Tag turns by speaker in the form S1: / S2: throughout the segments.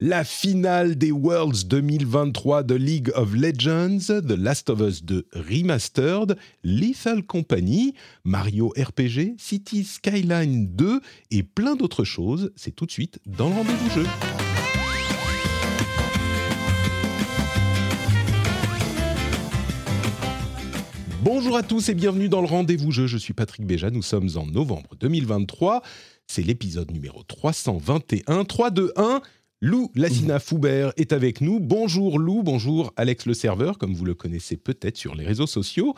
S1: La finale des Worlds 2023 de League of Legends, The Last of Us 2 Remastered, Lethal Company, Mario RPG, City Skyline 2 et plein d'autres choses. C'est tout de suite dans le rendez-vous jeu. Bonjour à tous et bienvenue dans le rendez-vous jeu. Je suis Patrick Béja, nous sommes en novembre 2023. C'est l'épisode numéro 321. 3, 2, 1. Lou Lassina Foubert est avec nous. Bonjour Lou, bonjour Alex le serveur, comme vous le connaissez peut-être sur les réseaux sociaux.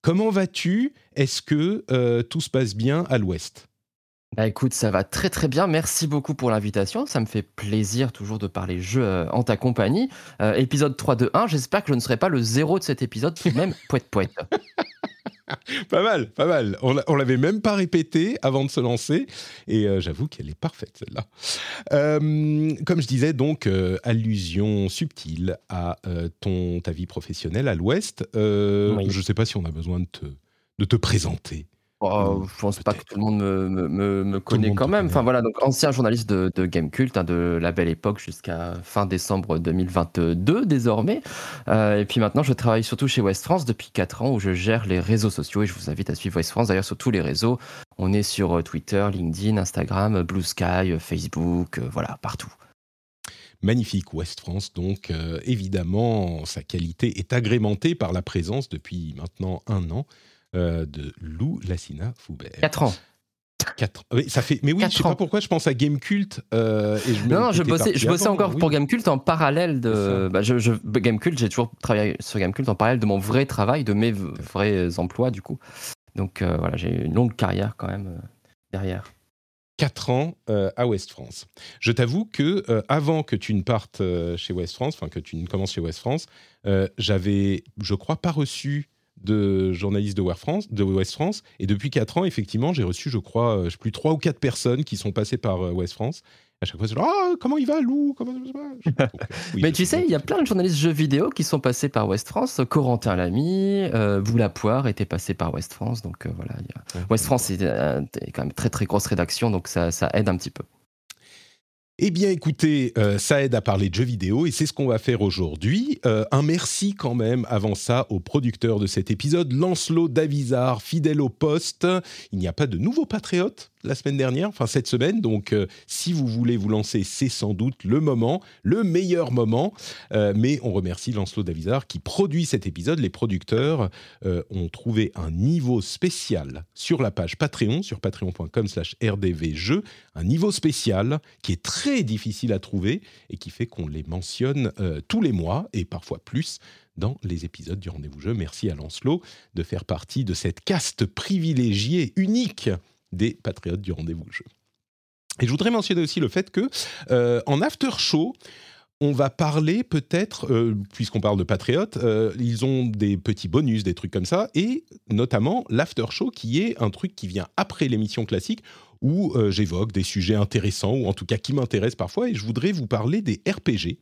S1: Comment vas-tu? Est-ce que euh, tout se passe bien à l'ouest?
S2: Bah écoute, ça va très très bien. Merci beaucoup pour l'invitation. Ça me fait plaisir toujours de parler jeu euh, en ta compagnie. Euh, épisode 3 de 1. J'espère que je ne serai pas le zéro de cet épisode, tout de même poète poète.
S1: Pas mal, pas mal. On, l'a- on l'avait même pas répété avant de se lancer, et euh, j'avoue qu'elle est parfaite celle-là. Euh, comme je disais, donc euh, allusion subtile à euh, ton ta vie professionnelle à l'Ouest. Euh,
S2: Oui.
S1: Je ne sais pas si on a besoin de te de te présenter.
S2: Oh, je pense pas que tout le monde me, me- me- me connaît
S1: monde
S2: quand même.
S1: connaît.
S2: Enfin voilà, donc ancien journaliste de, de Game Cult, hein, de la belle époque jusqu'à fin décembre 2022 désormais. Euh, et puis maintenant, je travaille surtout chez West France depuis 4 ans où je gère les réseaux sociaux et je vous invite à suivre West France d'ailleurs sur tous les réseaux. On est sur euh, Twitter, LinkedIn, Instagram, euh, Blue Sky, Facebook, euh, voilà, partout.
S1: Magnifique Ouest France, donc euh, évidemment sa qualité est agrémentée par la présence depuis maintenant un an euh, de Lou Lassina Foubert.
S2: 4 ans.
S1: Quatre- oui, ça fait. Mais oui, je sais pas pourquoi je pense à Game Cult euh, et je
S2: Non, non, je bossais, je encore
S1: oui.
S2: pour Gamecult en parallèle de. Bah, je, je, Gamecult, j'ai toujours travaillé sur Gamecult en parallèle de mon vrai travail, de mes vrais emplois, du coup. Donc euh, voilà, j'ai une longue carrière quand même derrière.
S1: 4 ans euh, à West France. Je t'avoue que euh, avant que tu ne partes euh, chez West France, enfin que tu ne commences chez West France, j'avais, je crois, pas reçu de journaliste de West France, de West France, et depuis 4 ans, effectivement, j'ai reçu, je crois, euh, je sais plus trois ou quatre personnes qui sont passées par euh, West France. À chaque fois, c'est genre, ah, comment il va, Lou? Comment Donc, euh, oui,
S2: Mais tu sais, il y a plein de journalistes jeux vidéo qui sont passés par West France. Corentin Lamy, euh, Boula Poire était passé par West France. Donc euh, voilà, il y a-
S1: Ouais.
S2: West France euh, c'est quand même très très grosse rédaction, donc ça, ça aide un petit peu.
S1: Eh bien, écoutez, euh, ça aide à parler de jeux vidéo et c'est ce qu'on va faire aujourd'hui. Euh, un merci quand même, avant ça, au producteur de cet épisode, Lancelot Davizard, fidèle au poste. Il n'y a pas de nouveaux patriotes? La semaine dernière, enfin cette semaine, donc euh, si vous voulez vous lancer, c'est sans doute le moment, le meilleur moment. Euh, mais on remercie Lancelot Davizard qui produit cet épisode. Les producteurs euh, ont trouvé un niveau spécial sur la page Patreon, sur patreon.com slash rdvjeux, un niveau spécial qui est très difficile à trouver et qui fait qu'on les mentionne tous les mois et parfois plus dans les épisodes du Rendez-vous Jeu. Merci à Lancelot de faire partie de cette caste privilégiée, unique des patriotes du Rendez-vous. Et je voudrais mentionner aussi le fait que euh, en after show, on va parler peut-être, euh, puisqu'on parle de patriotes, euh, ils ont des petits bonus, des trucs comme ça, et notamment l'after show qui est un truc qui vient après l'émission classique où j'évoque des sujets intéressants, ou en tout cas qui m'intéressent parfois, et je voudrais vous parler des RPG,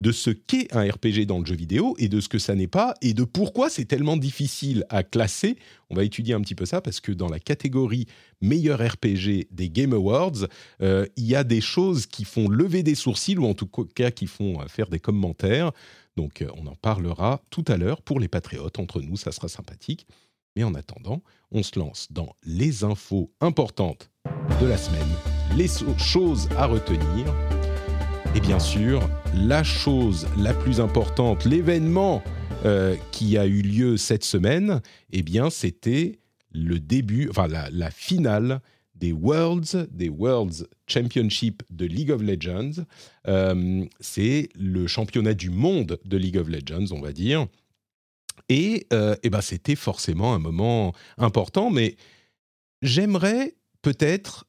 S1: de ce qu'est un RPG dans le jeu vidéo, et de ce que ça n'est pas, et de pourquoi c'est tellement difficile à classer. On va étudier un petit peu ça, parce que dans la catégorie meilleur RPG des Game Awards, euh, il y a des choses qui font lever des sourcils, ou en tout cas qui font euh, faire des commentaires. Donc euh, on en parlera tout à l'heure pour les patriotes, entre nous, ça sera sympathique. Mais en attendant, on se lance dans les infos importantes de la semaine, les choses à retenir. Et bien sûr, la chose la plus importante, l'événement euh, qui a eu lieu cette semaine, eh bien, c'était le début, enfin la, finale des Worlds, des Worlds Championship de League of Legends. Euh, c'est le championnat du monde de League of Legends, on va dire. Et, euh, eh ben, c'était forcément un moment important, mais j'aimerais peut-être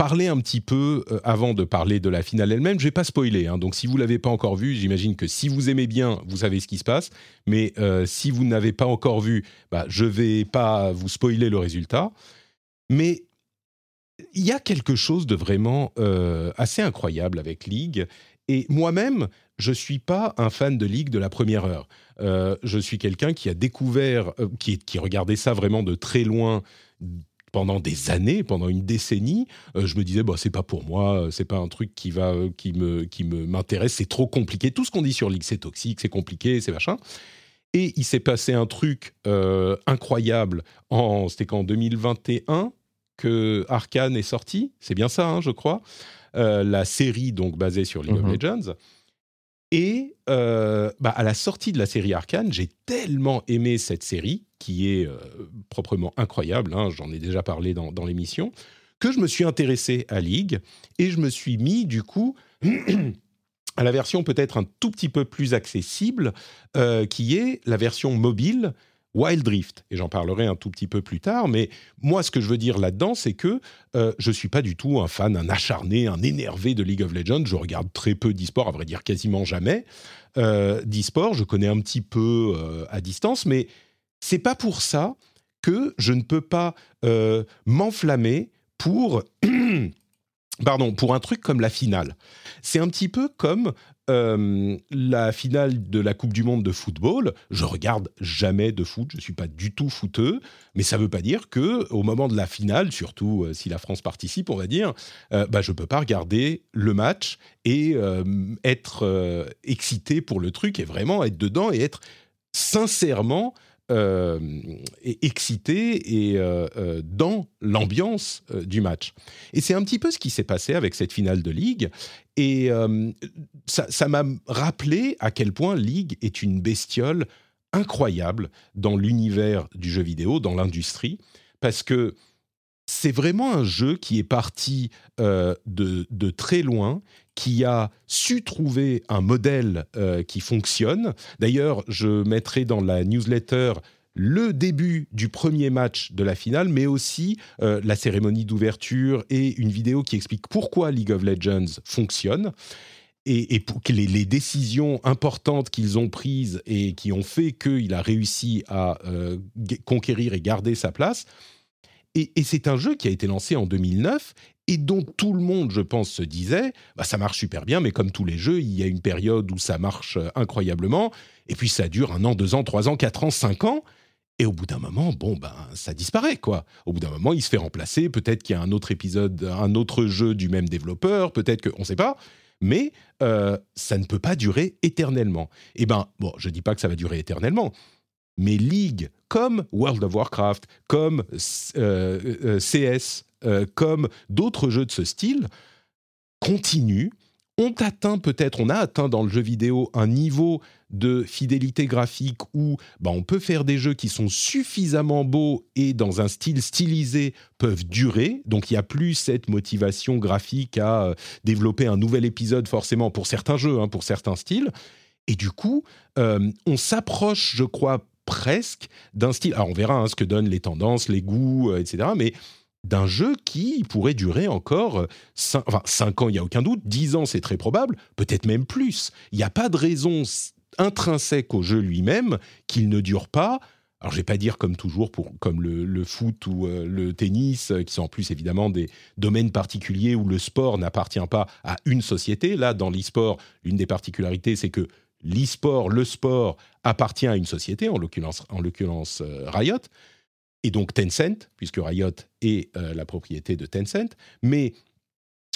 S1: parler un petit peu, euh, avant de parler de la finale elle-même, je vais pas spoiler, hein. donc si vous l'avez pas encore vu, j'imagine que si vous aimez bien, vous savez ce qui se passe, mais euh, si vous n'avez pas encore vu, bah, je vais pas vous spoiler le résultat, mais il y a quelque chose de vraiment euh, assez incroyable avec League, et moi-même, je suis pas un fan de League de la première heure. je suis quelqu'un qui a découvert, qui regardait ça vraiment de très loin pendant des années, pendant une décennie, euh, je me disais bah c'est pas pour moi, c'est pas un truc qui va euh, qui me qui me m'intéresse, c'est trop compliqué. Tout ce qu'on dit sur League c'est toxique, c'est compliqué, c'est machin. Et il s'est passé un truc euh, incroyable en c'était qu'en 2021 que Arkane est sorti, c'est bien ça, hein, je crois, la série donc basée sur League of mhm. Legends. Et bah, à la sortie de la série Arkane, j'ai tellement aimé cette série qui est euh, proprement incroyable, hein, j'en ai déjà parlé dans, l'émission, que je me suis intéressé à League et je me suis mis du coup à la version peut-être un tout petit peu plus accessible, euh, qui est la version mobile Wild Rift. Et j'en parlerai un tout petit peu plus tard, mais moi ce que je veux dire là-dedans, c'est que euh, je ne suis pas du tout un fan, un acharné, un énervé de League of Legends. Je regarde très peu d'e-sport, à vrai dire quasiment jamais. Euh, d'e-sport, je connais un petit peu à distance, mais c'est pas pour ça que je ne peux pas euh, m'enflammer pour pardon pour un truc comme la finale. C'est un petit peu comme euh, la finale de la Coupe du Monde de football. Je regarde jamais de foot, je suis pas du tout footeux, mais ça veut pas dire que au moment de la finale, surtout euh, si la France participe, on va dire, euh, bah je peux pas regarder le match et être excité pour le truc et vraiment être dedans et être sincèrement euh, excité et euh, euh, dans l'ambiance du match. Et c'est un petit peu ce qui s'est passé avec cette finale de Ligue. Et ça m'a rappelé à quel point Ligue est une bestiole incroyable dans l'univers du jeu vidéo, dans l'industrie, parce que c'est vraiment un jeu qui est parti de, de, très loin, qui a su trouver un modèle euh, qui fonctionne. D'ailleurs, je mettrai dans la newsletter le début du premier match de la finale, mais aussi euh, la cérémonie d'ouverture et une vidéo qui explique pourquoi League of Legends fonctionne. Et, les, décisions importantes qu'ils ont prises et qui ont fait qu'il a réussi à euh, conquérir et garder sa place. Et, c'est un jeu qui a été lancé en 2009 et dont tout le monde, je pense, se disait, bah, ça marche super bien, mais comme tous les jeux, il y a une période où ça marche euh, incroyablement, et puis ça dure un an, deux ans, trois ans, quatre ans, cinq ans, et au bout d'un moment, bon, ben, ça disparaît, quoi. Au bout d'un moment, il se fait remplacer, peut-être qu'il y a un autre épisode, un autre jeu du même développeur, peut-être qu'on ne sait pas, mais euh, ça ne peut pas durer éternellement. Et ben, bon, je dis pas que ça va durer éternellement, mais League, comme World of Warcraft, comme euh, CS, euh, comme d'autres jeux de ce style, continuent, ont atteint peut-être, on a atteint dans le jeu vidéo un niveau de fidélité graphique où bah, on peut faire des jeux qui sont suffisamment beaux et dans un style stylisé peuvent durer. Donc il n'y a plus cette motivation graphique à euh, développer un nouvel épisode forcément pour certains jeux, hein, pour certains styles. Et du coup, euh, on s'approche, je crois, presque d'un style. Alors on verra hein, ce que donnent les tendances, les goûts, etc. Mais d'un jeu qui pourrait durer encore 5, enfin, ans, il n'y a aucun doute, 10 ans, c'est très probable, peut-être même plus. Il n'y a pas de raison intrinsèque au jeu lui-même qu'il ne dure pas. Alors, je vais pas dire comme toujours, pour, comme le, foot ou euh, le tennis, euh, qui sont en plus évidemment des domaines particuliers où le sport n'appartient pas à une société. Là, dans l'e-sport, l'une des particularités, c'est que l'e-sport, le sport, appartient à une société, en l'occurrence, en l'occurrence euh, Riot et donc Tencent, puisque Riot est euh, la propriété de Tencent. Mais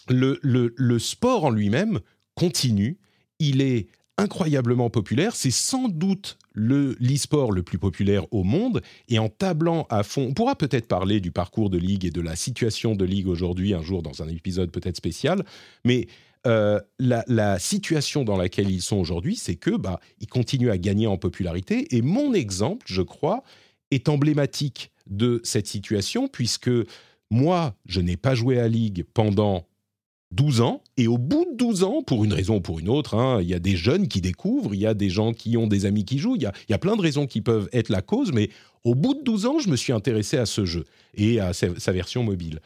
S1: le, le, sport en lui-même continue, il est incroyablement populaire. C'est sans doute le l'e-sport le plus populaire au monde. Et en tablant à fond, on pourra peut-être parler du parcours de Ligue et de la situation de Ligue aujourd'hui un jour dans un épisode peut-être spécial. Mais euh, la, situation dans laquelle ils sont aujourd'hui, c'est que bah ils continuent à gagner en popularité. Et mon exemple, je crois, est emblématique de cette situation, puisque moi, je n'ai pas joué à Ligue pendant 12 ans, et au bout de 12 ans, pour une raison ou pour une autre, hein, il y a des jeunes qui découvrent, il y a des gens qui ont des amis qui jouent, il y a, plein de raisons qui peuvent être la cause, mais au bout de 12 ans, je me suis intéressé à ce jeu et à sa, version mobile.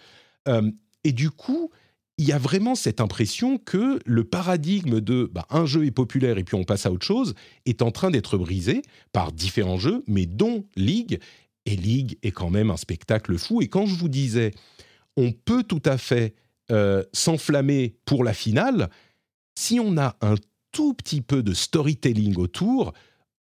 S1: Euh, et du coup, il y a vraiment cette impression que le paradigme de bah, un jeu est populaire et puis on passe à autre chose est en train d'être brisé par différents jeux, mais dont League. Et League est quand même un spectacle fou. Et quand je vous disais, on peut tout à fait euh, s'enflammer pour la finale, si on a un tout petit peu de storytelling autour,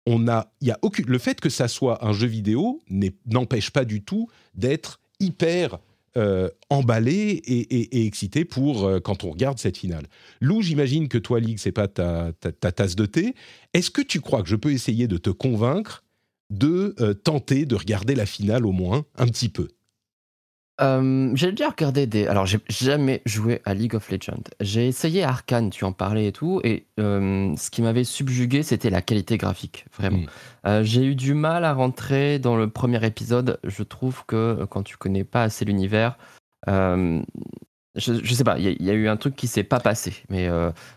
S1: on a, y a le fait que ça soit un jeu vidéo n'empêche pas du tout d'être hyper euh, emballé et, excité pour euh, quand on regarde cette finale. Lou, j'imagine que toi, Ligue, c'est pas ta, tasse de thé. Est-ce que tu crois que je peux essayer de te convaincre de euh, tenter de regarder la finale au moins un petit peu?
S2: Euh, j'ai déjà regardé des. Alors, j'ai jamais joué à League of Legends. J'ai essayé Arkane, tu en parlais et tout, et euh, ce qui m'avait subjugué, c'était la qualité graphique, vraiment. Hmm. Euh, j'ai eu du mal à rentrer dans le premier épisode. Je trouve que quand tu connais pas assez l'univers, je, je, sais pas, il y, a eu un truc qui s'est pas passé. Mais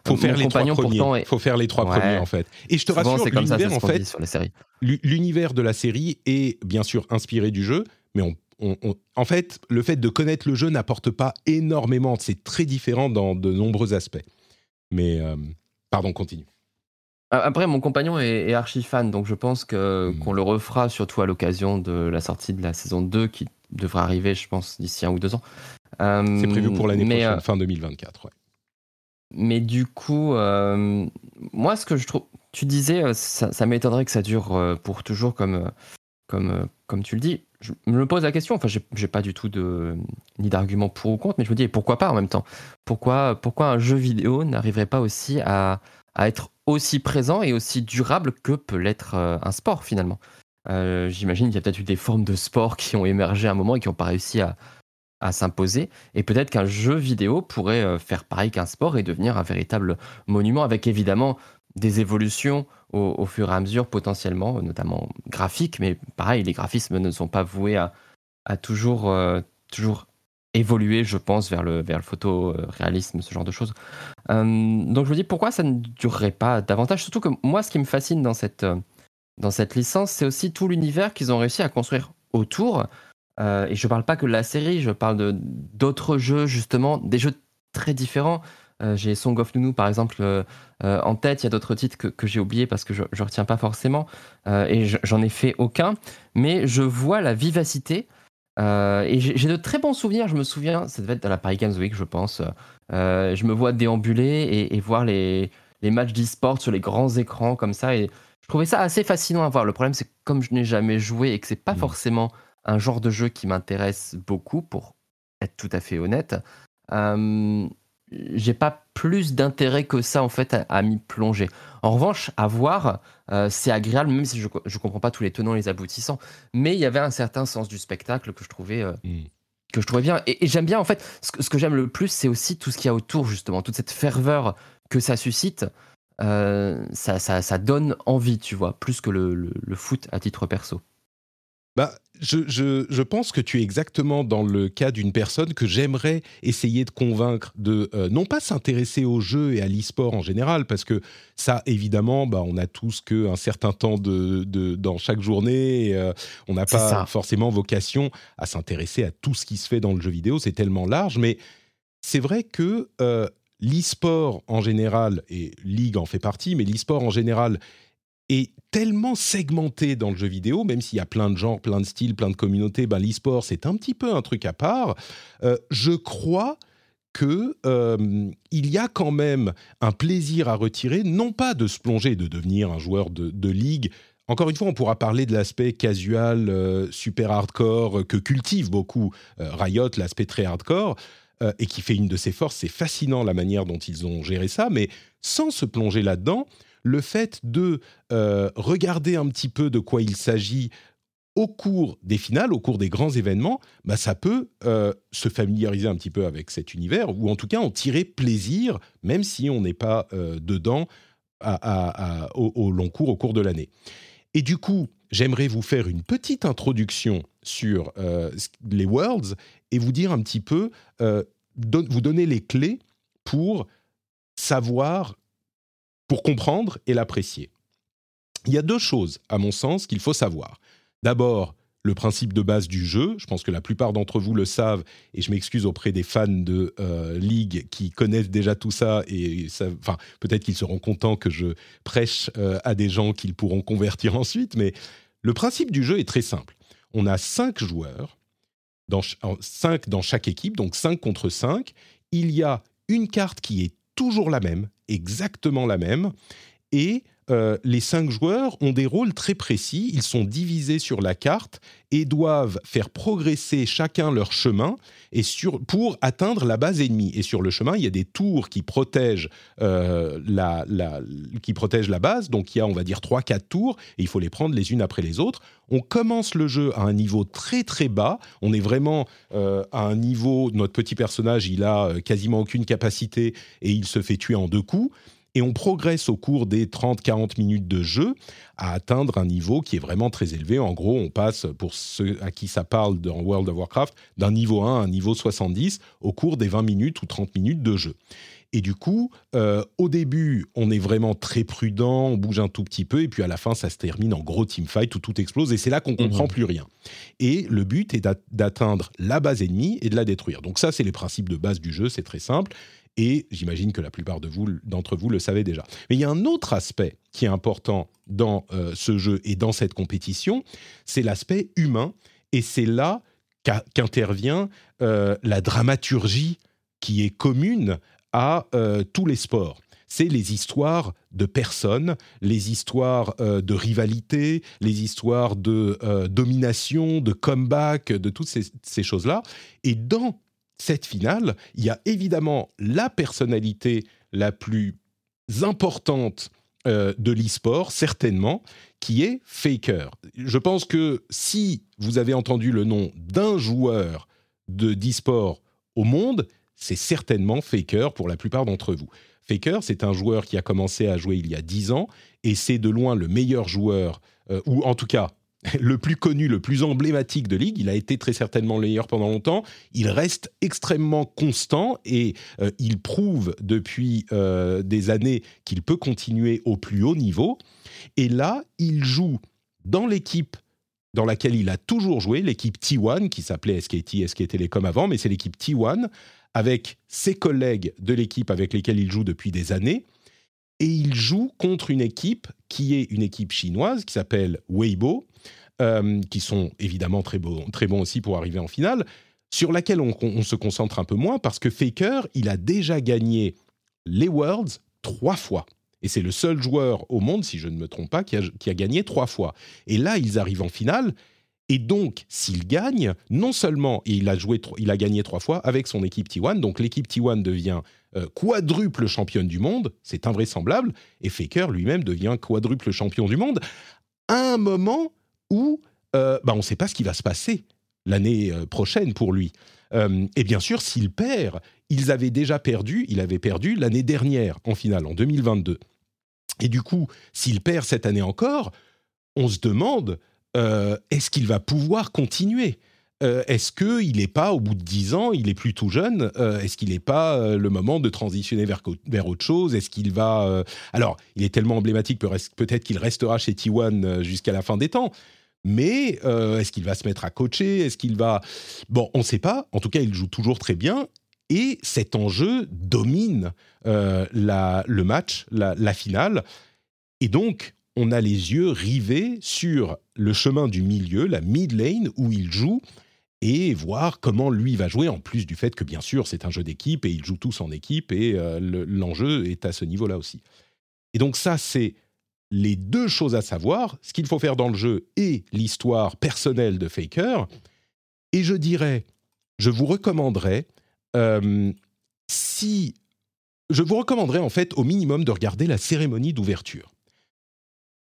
S1: faut faire les trois premiers. Faut faire les trois premiers en fait. Et je te rassure, l'univers en fait, l'univers de la série est bien sûr inspiré du jeu, mais on en fait, le fait de connaître le jeu n'apporte pas énormément. C'est très différent dans de nombreux aspects. Mais, euh, pardon, continue.
S2: Après, mon compagnon est, archi fan, donc je pense que, hmm. qu'on le refera surtout à l'occasion de la sortie de la saison 2 qui devrait arriver, je pense, d'ici un ou deux ans.
S1: C'est prévu pour l'année prochaine, euh, fin 2024.
S2: Mais du coup, euh, moi, ce que je trouve. Tu disais, ça, ça m'étonnerait que ça dure pour toujours, comme, comme, comme tu le dis je me pose la question, enfin, j'ai pas du tout ni d'argument pour ou contre, mais je me dis, pourquoi pas en même temps? Pourquoi, un jeu vidéo n'arriverait pas aussi à, être aussi présent et aussi durable que peut l'être euh, un sport finalement? Euh, J'imagine qu'il y a peut-être eu des formes de sport qui ont émergé à un moment et qui n'ont pas réussi à, à s'imposer. Et peut-être qu'un jeu vidéo pourrait euh, faire pareil qu'un sport et devenir un véritable monument avec évidemment des évolutions au, fur et à mesure potentiellement, notamment graphiques, mais pareil, les graphismes ne sont pas voués à, toujours, euh, toujours évoluer, je pense, vers le, vers le photoréalisme, ce genre de choses. Euh, donc je me dis pourquoi ça ne durerait pas davantage, surtout que moi, ce qui me fascine dans cette, dans cette licence, c'est aussi tout l'univers qu'ils ont réussi à construire autour. Euh, et je ne parle pas que de la série, je parle d'autres jeux, justement, des jeux très différents. Euh, j'ai Song of Nunu, par exemple, euh, euh, en tête. Il y a d'autres titres que, j'ai oubliés parce que je ne retiens pas forcément. et j'en ai fait aucun. Mais je vois la vivacité. et j'ai de très bons souvenirs. Je me souviens, ça devait être à la Paris Games Week, je pense. je me vois déambuler et, voir les, les matchs d'e-sport sur les grands écrans comme ça. Et je trouvais ça assez fascinant à voir. Le problème, c'est que comme je n'ai jamais joué et que c'est pas mmh. forcément un genre de jeu qui m'intéresse beaucoup, pour être tout à fait honnête, j'ai pas plus d'intérêt que ça en fait à, m'y plonger. En revanche, à voir, euh, c'est agréable, même si je, je comprends pas tous les tenants et les aboutissants, mais il y avait un certain sens du spectacle que je trouvais, euh, hmm. que je trouvais bien. Et, j'aime bien en fait, ce, que j'aime le plus, c'est aussi tout ce qu'il y a autour justement, toute cette ferveur que ça suscite. Euh, ça, ça, ça, donne envie, tu vois, plus que le, le foot à titre perso.
S1: Bah, je, pense que tu es exactement dans le cas d'une personne que j'aimerais essayer de convaincre de euh, non pas s'intéresser au jeu et à l'e-sport en général, parce que ça, évidemment, bah, on a tous qu'un certain temps de, dans chaque journée. Et, euh, on n'a pas forcément vocation à s'intéresser à tout ce qui se fait dans le jeu vidéo. C'est tellement large, mais c'est vrai que euh, l'e-sport en général, et League en fait partie, mais l'e-sport en général est tellement segmenté dans le jeu vidéo, même s'il y a plein de genres, plein de styles, plein de communautés, ben l'e-sport c'est un petit peu un truc à part. Euh, je crois que euh, il y a quand même un plaisir à retirer, non pas de se plonger, de devenir un joueur de, ligue. Encore une fois, on pourra parler de l'aspect casual, euh, super hardcore, que cultive beaucoup Riot, l'aspect très hardcore, et qui fait une de ses forces. C'est fascinant la manière dont ils ont géré ça, mais sans se plonger là-dedans, le fait de euh, regarder un petit peu de quoi il s'agit au cours des finales, au cours des grands événements, bah, ça peut euh, se familiariser un petit peu avec cet univers, ou en tout cas en tirer plaisir, même si on n'est pas euh, dedans au, long cours, au cours de l'année. Et du coup, j'aimerais vous faire une petite introduction sur les Worlds et vous dire un petit peu, vous donner les clés pour savoir pour comprendre et l'apprécier. Il y a deux choses, à mon sens, qu'il faut savoir. D'abord, le principe de base du jeu. Je pense que la plupart d'entre vous le savent, et je m'excuse auprès des fans de euh, League qui connaissent déjà tout ça, et enfin, peut-être qu'ils seront contents que je prêche euh, à des gens qu'ils pourront convertir ensuite, mais le principe du jeu est très simple. On a cinq joueurs, cinq dans chaque équipe, donc cinq contre cinq. Il y a une carte qui est toujours la même, exactement la même, et euh, les cinq joueurs ont des rôles très précis. Ils sont divisés sur la carte et doivent faire progresser chacun leur chemin et pour atteindre la base ennemie. Et sur le chemin, il y a des tours qui protègent, euh, la, qui protègent la base. Donc il y a, on va dire, 3-4 tours et il faut les prendre les unes après les autres. On commence le jeu à un niveau très très bas. On est vraiment euh, à un niveau, notre petit personnage, il a quasiment aucune capacité et il se fait tuer en deux coups et on progresse au cours des 30-40 minutes de jeu à atteindre un niveau qui est vraiment très élevé. En gros, on passe, pour ceux à qui ça parle dans World of Warcraft, d'un niveau 1 à un niveau 70 au cours des 20 minutes ou 30 minutes de jeu. Et du coup, euh, au début, on est vraiment très prudent, on bouge un tout petit peu, et puis à la fin, ça se termine en gros teamfight où tout explose, et c'est là qu'on comprend mhm. plus rien. Et le but est d'atteindre la base ennemie et de la détruire. Donc ça, c'est les principes de base du jeu, c'est très simple et j'imagine que la plupart de vous, d'entre vous le savez déjà. Mais il y a un autre aspect qui est important dans euh, ce jeu et dans cette compétition, c'est l'aspect humain, et c'est là qu'intervient euh, la dramaturgie qui est commune à euh, tous les sports c'est les histoires de personnes, les histoires de rivalité, les histoires de domination, de comeback, de toutes ces, ces choses-là. Et dans cette finale, il y a évidemment la personnalité la plus importante euh, de l'e-sport, certainement, qui est Faker. Je pense que si vous avez entendu le nom d'un joueur de d'e-sport au monde, c'est certainement Faker pour la plupart d'entre vous. Faker, c'est un joueur qui a commencé à jouer il y a 10 ans et c'est de loin le meilleur joueur, euh, ou en tout cas le plus connu, le plus emblématique de Ligue. Il a été très certainement le meilleur pendant longtemps. Il reste extrêmement constant et euh, il prouve depuis euh, des années qu'il peut continuer au plus haut niveau. Et là, il joue dans l'équipe dans laquelle il a toujours joué, l'équipe T1, qui s'appelait SKT, SK Telecom avant, mais c'est l'équipe T1, avec ses collègues de l'équipe avec lesquels il joue depuis des années et il joue contre une équipe qui est une équipe chinoise qui s'appelle Weibo, euh, qui sont évidemment très bons, très bons aussi pour arriver en finale, sur laquelle on, se concentre un peu moins parce que Faker, il a déjà gagné les Worlds trois fois. Et c'est le seul joueur au monde, si je ne me trompe pas, qui a, qui a gagné trois fois. Et là, ils arrivent en finale. Et donc, s'il gagne, non seulement il a, joué, il a gagné trois fois avec son équipe T1, donc l'équipe T1 devient euh, quadruple championne du monde, c'est invraisemblable, et Faker lui-même devient quadruple champion du monde, à un moment où euh, bah, on ne sait pas ce qui va se passer l'année euh, prochaine pour lui. et bien sûr, s'il perd, ils avaient déjà perdu, il avait perdu l'année dernière en finale, en 2022. Et du coup, s'il perd cette année encore, on se demande, est-ce qu'il va pouvoir continuer? Euh, est-ce qu'il n'est pas, au bout de 10 ans, il est plus tout jeune? Euh, Est-ce qu'il n'est pas euh, le moment de transitionner vers, vers autre chose? Est-ce qu'il va... Alors, il est tellement emblématique, peut-être qu'il restera chez T1 jusqu'à la fin des temps. Mais est-ce qu'il va se mettre à coacher? Est-ce qu'il va... Bon, on ne sait pas. En tout cas, il joue toujours très bien. Et cet enjeu domine le match, la, la finale. Et donc, on a les yeux rivés sur le chemin du milieu, la mid lane, où il joue et voir comment lui va jouer, en plus du fait que bien sûr c'est un jeu d'équipe et ils jouent tous en équipe et euh, l'enjeu est à ce niveau-là aussi. Et donc ça c'est les deux choses à savoir, ce qu'il faut faire dans le jeu et l'histoire personnelle de Faker. Et je dirais, je vous recommanderais, euh, si... Je vous recommanderais en fait au minimum de regarder la cérémonie d'ouverture.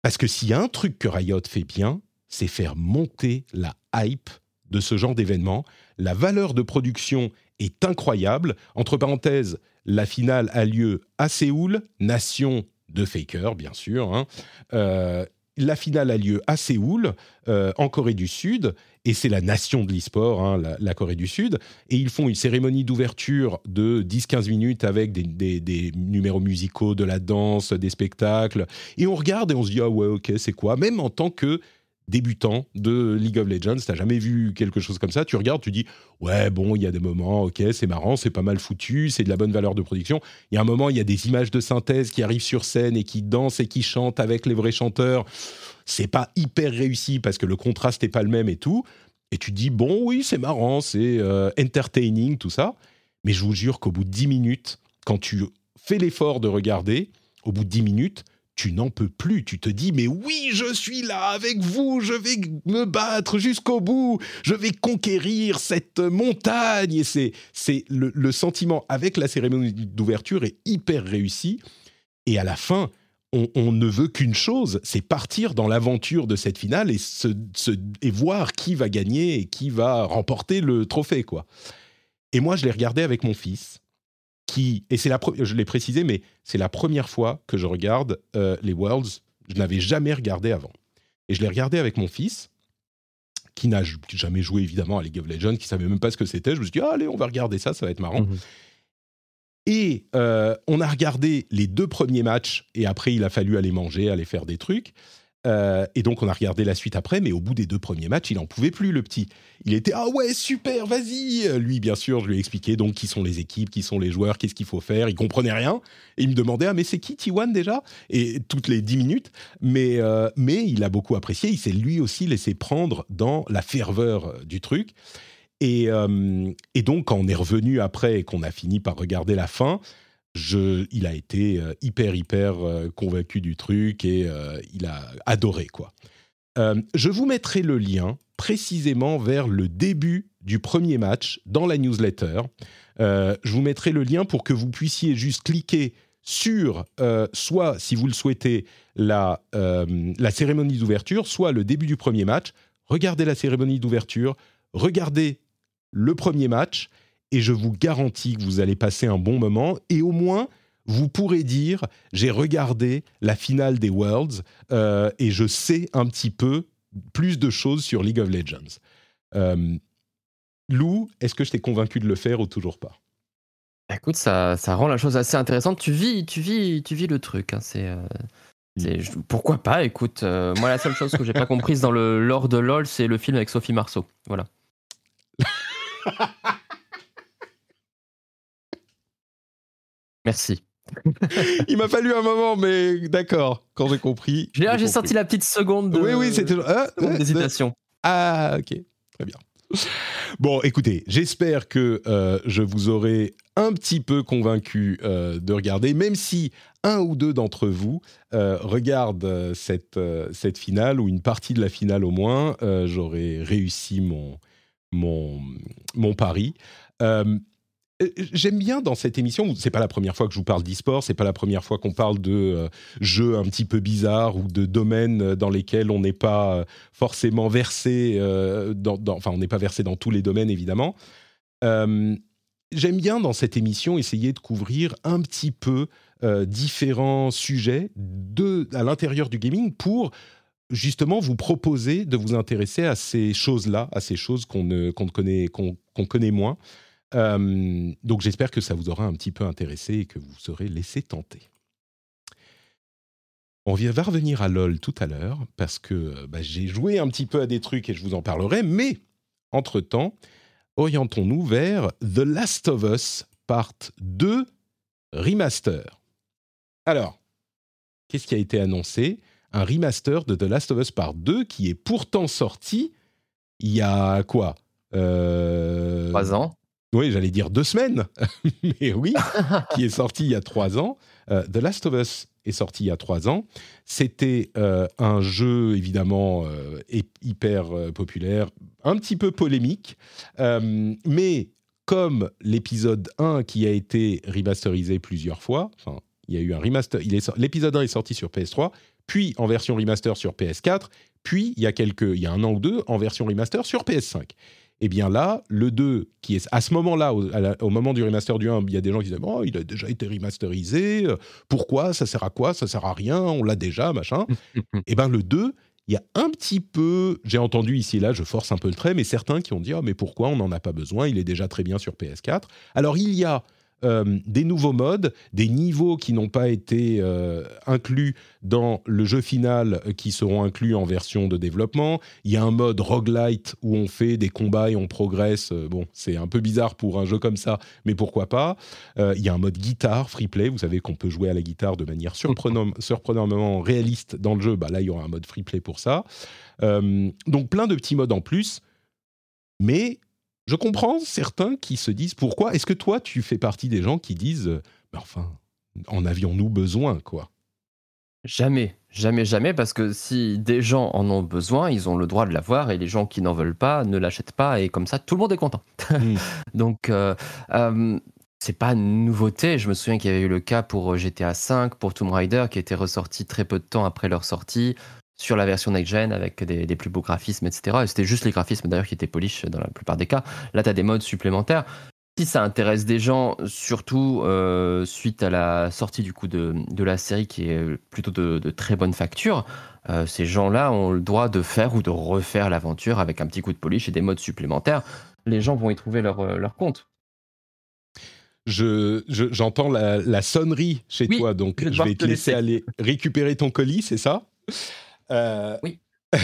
S1: Parce que s'il y a un truc que Riot fait bien, c'est faire monter la hype de ce genre d'événement. La valeur de production est incroyable. Entre parenthèses, la finale a lieu à Séoul, nation de Faker, bien sûr. Hein. Euh, la finale a lieu à Séoul, euh, en Corée du Sud, et c'est la nation de l'e-sport, hein, la, Corée du Sud. Et ils font une cérémonie d'ouverture de 10-15 minutes avec des, des, numéros musicaux, de la danse, des spectacles. Et on regarde et on se dit, ah ouais, ok, c'est quoi? Même en tant que débutant de League of Legends, t'as jamais vu quelque chose comme ça, tu regardes, tu dis ouais bon, il y a des moments, ok, c'est marrant, c'est pas mal foutu, c'est de la bonne valeur de production. Il y a un moment, il y a des images de synthèse qui arrivent sur scène et qui dansent et qui chantent avec les vrais chanteurs. C'est pas hyper réussi parce que le contraste est pas le même et tout. Et tu dis bon, oui, c'est marrant, c'est euh, entertaining, tout ça. Mais je vous jure qu'au bout de 10 minutes, quand tu fais l'effort de regarder, au bout de 10 minutes, tu n'en peux plus. Tu te dis, mais oui, je suis là avec vous, je vais me battre jusqu'au bout, je vais conquérir cette montagne. Et c'est, c'est le, sentiment avec la cérémonie d'ouverture est hyper réussi. Et à la fin, on, ne veut qu'une chose, c'est partir dans l'aventure de cette finale et, voir qui va gagner et qui va remporter le trophée, quoi. Et moi, je l'ai regardé avec mon fils qui et c'est la je l'ai précisé, mais c'est la première fois que je regarde euh, les Worlds. Je n'avais jamais regardé avant, et je l'ai regardé avec mon fils qui n'a jamais joué évidemment à League of Legends, qui savait même pas ce que c'était. Je me suis dit ah, allez, on va regarder ça, ça va être marrant. Mmh et euh, on a regardé les deux premiers matchs, et après il a fallu aller manger, aller faire des trucs. Euh, et donc on a regardé la suite après, mais au bout des deux premiers matchs, il n'en pouvait plus, le petit. Il était ah ouais super, vas-y. Lui, bien sûr, je lui ai expliqué donc qui sont les équipes, qui sont les joueurs, qu'est-ce qu'il faut faire. Il comprenait rien et il me demandait ah mais c'est qui T1 déjà? Et toutes les dix minutes, mais euh, mais il a beaucoup apprécié. Il s'est lui aussi laissé prendre dans la ferveur euh, du truc. Et, et donc quand on est revenu après et qu'on a fini par regarder la fin, il a été euh, hyper, hyper euh, convaincu du truc et euh, il a adoré, quoi. je vous mettrai le lien précisément vers le début du premier match dans la newsletter. je vous mettrai le lien pour que vous puissiez juste cliquer sur, soit si vous le souhaitez, la, la cérémonie d'ouverture, soit le début du premier match. Regardez la cérémonie d'ouverture, regardez le premier match et je vous garantis que vous allez passer un bon moment et au moins vous pourrez dire j'ai regardé la finale des Worlds euh, et je sais un petit peu plus de choses sur League of Legends. Euh, Lou, est-ce que je t'ai convaincu de le faire ou toujours pas?
S2: Écoute, ça, ça rend la chose assez intéressante. Tu vis, tu vis, tu vis le truc. Hein. C'est, euh, pourquoi pas Écoute, moi la seule chose que j'ai pas comprise dans le lore de LoL, c'est le film avec Sophie Marceau. Voilà. Merci.
S1: Il m'a fallu un moment, mais d'accord, quand j'ai compris.
S2: J'ai senti la petite seconde de,
S1: oui, oui, c'était
S2: ah, d'hésitation.
S1: Ah, ok, très bien. Bon, écoutez, j'espère que euh, je vous aurai un petit peu convaincu euh, de regarder, même si un ou deux d'entre vous euh, regardent cette, cette finale, ou une partie de la finale au moins, j'aurai réussi mon, mon, mon pari. Euh, j'aime bien dans cette émission, c'est pas la première fois que je vous parle d'e-sport, c'est pas la première fois qu'on parle de euh, jeux un petit peu bizarres ou de domaines dans lesquels on n'est pas euh, forcément versé, enfin on n'est pas versé dans tous les domaines évidemment. J'aime bien dans cette émission essayer de couvrir un petit peu différents sujets à l'intérieur du gaming pour justement vous proposer de vous intéresser à ces choses-là, à ces choses qu'on connaît, qu'on connaît moins. Euh, donc j'espère que ça vous aura un petit peu intéressé et que vous serez laissé tenter. On va revenir à LoL tout à l'heure parce que euh, bah, j'ai joué un petit peu à des trucs et je vous en parlerai, mais entre-temps, orientons-nous vers The Last of Us Part 2 Remaster. Alors, qu'est-ce qui a été annoncé? Un remaster de The Last of Us Part 2 qui est pourtant sorti il y a quoi?
S2: Euh... Trois ans
S1: oui, j'allais dire deux semaines, mais oui, qui est sorti il y a trois ans. Euh, The Last of Us est sorti il y a trois ans. C'était euh, un jeu évidemment euh, hyper populaire, un petit peu polémique, mais comme l'épisode 1 qui a été remasterisé plusieurs fois, enfin, il y a eu un remaster, l'épisode 1 est sorti sur PS3, puis en version remaster sur PS4, puis il y a quelques, il y a un an ou deux en version remaster sur PS5. Et eh bien là, le 2, qui est à ce moment-là, au, moment du remaster du 1, il y a des gens qui disent Oh, il a déjà été remasterisé, euh, pourquoi Ça sert à quoi Ça sert à rien, on l'a déjà, machin. et eh bien le 2, il y a un petit peu, j'ai entendu ici et là, je force un peu le trait, mais certains qui ont dit oh, mais pourquoi on n'en a pas besoin Il est déjà très bien sur PS4. Alors il y a euh, des nouveaux modes, des niveaux qui n'ont pas été euh, inclus dans le jeu final, euh, qui seront inclus en version de développement. Il y a un mode roguelite où on fait des combats et on progresse. Bon, c'est un peu bizarre pour un jeu comme ça, mais pourquoi pas. il y a un mode guitare, free play. Vous savez qu'on peut jouer à la guitare de manière surprenamment réaliste dans le jeu. Bah là, il y aura un mode free play pour ça. donc plein de petits modes en plus. Mais je comprends certains qui se disent pourquoi. Est-ce que toi, tu fais partie des gens qui disent, euh, bah, enfin, en avions-nous besoin, quoi?
S2: Jamais, jamais, jamais, parce que si des gens en ont besoin, ils ont le droit de l'avoir, et les gens qui n'en veulent pas ne l'achètent pas, et comme ça, tout le monde est content. Hmm. Donc, euh, euh, c'est pas une nouveauté. Je me souviens qu'il y avait eu le cas pour GTA V, pour Tomb Raider, qui était ressorti très peu de temps après leur sortie sur la version next-gen avec des, plus beaux graphismes, etc. Et c'était juste les graphismes d'ailleurs qui étaient polish dans la plupart des cas. Là, tu as des modes supplémentaires. Si ça intéresse des gens, surtout euh, suite à la sortie du coup de, la série qui est plutôt de, très bonne facture, euh, ces gens-là ont le droit de faire ou de refaire l'aventure avec un petit coup de polish et des modes supplémentaires. Les gens vont y trouver leur, euh, leur compte.
S1: Je, j'entends la, sonnerie chez toi, donc je vais te laisser aller récupérer ton colis, c'est ça?
S2: Euh, oui.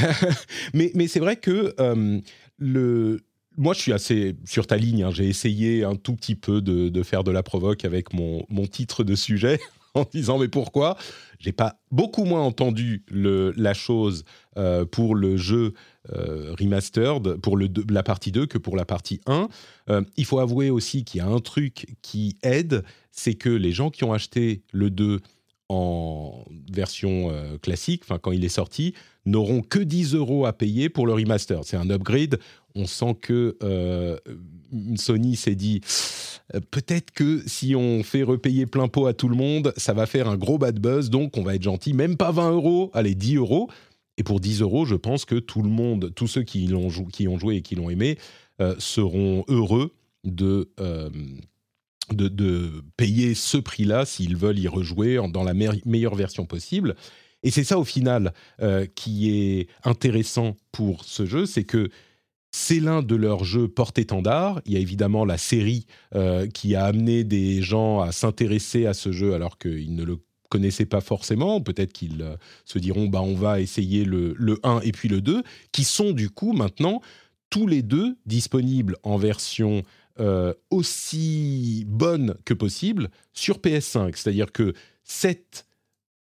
S1: mais mais c'est vrai que euh, le, moi, je suis assez sur ta ligne. Hein. J'ai essayé un tout petit peu de, de, faire de la provoque avec mon, mon titre de sujet en disant mais pourquoi? J'ai pas beaucoup moins entendu le, la chose euh, pour le jeu remastered, pour le, la partie 2 que pour la partie 1. il faut avouer aussi qu'il y a un truc qui aide, c'est que les gens qui ont acheté le 2 en version euh, classique, enfin quand il est sorti, n'auront que 10 euros à payer pour le remaster. C'est un upgrade. On sent que euh, Sony s'est dit euh, peut-être que si on fait repayer plein pot à tout le monde, ça va faire un gros bad buzz. Donc on va être gentil, même pas 20 euros, allez 10 euros. Et pour 10 euros, je pense que tout le monde, tous ceux qui, ont, qui ont joué et qui l'ont aimé, seront heureux de de, payer ce prix-là s'ils veulent y rejouer dans la meilleure version possible. Et c'est ça au final euh, qui est intéressant pour ce jeu, c'est que c'est l'un de leurs jeux porte-étendard. Il y a évidemment la série euh, qui a amené des gens à s'intéresser à ce jeu alors qu'ils ne le connaissaient pas forcément. Peut-être qu'ils euh, se diront bah, on va essayer le, le 1 et puis le 2, qui sont du coup maintenant tous les deux disponibles en version euh, aussi bonne que possible sur PS5. C'est-à-dire que cette,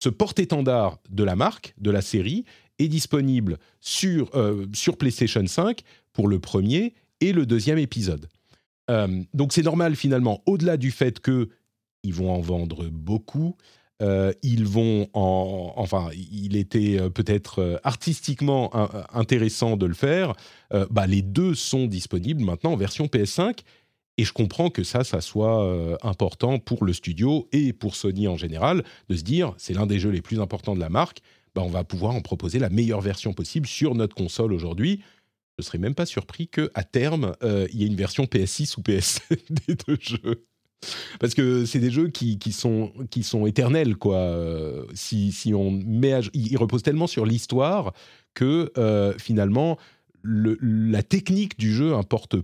S1: ce porte-étendard de la marque, de la série, est disponible sur, euh, sur PlayStation 5 pour le premier et le deuxième épisode. Euh, donc c'est normal finalement, au-delà du fait qu'ils vont en vendre beaucoup, ils vont en, enfin, il était peut-être artistiquement intéressant de le faire. bah, les deux sont disponibles maintenant en version PS5 et je comprends que ça, ça soit euh, important pour le studio et pour Sony en général, de se dire, c'est l'un des jeux les plus importants de la marque, bah, on va pouvoir en proposer la meilleure version possible sur notre console aujourd'hui. Je ne serais même pas surpris qu'à terme, euh, il y ait une version PS6 ou PS7 des deux jeux. Parce que c'est des jeux qui, sont, qui sont éternels, quoi. Euh, si, on met ils reposent tellement sur l'histoire que finalement, le, la technique du jeu importe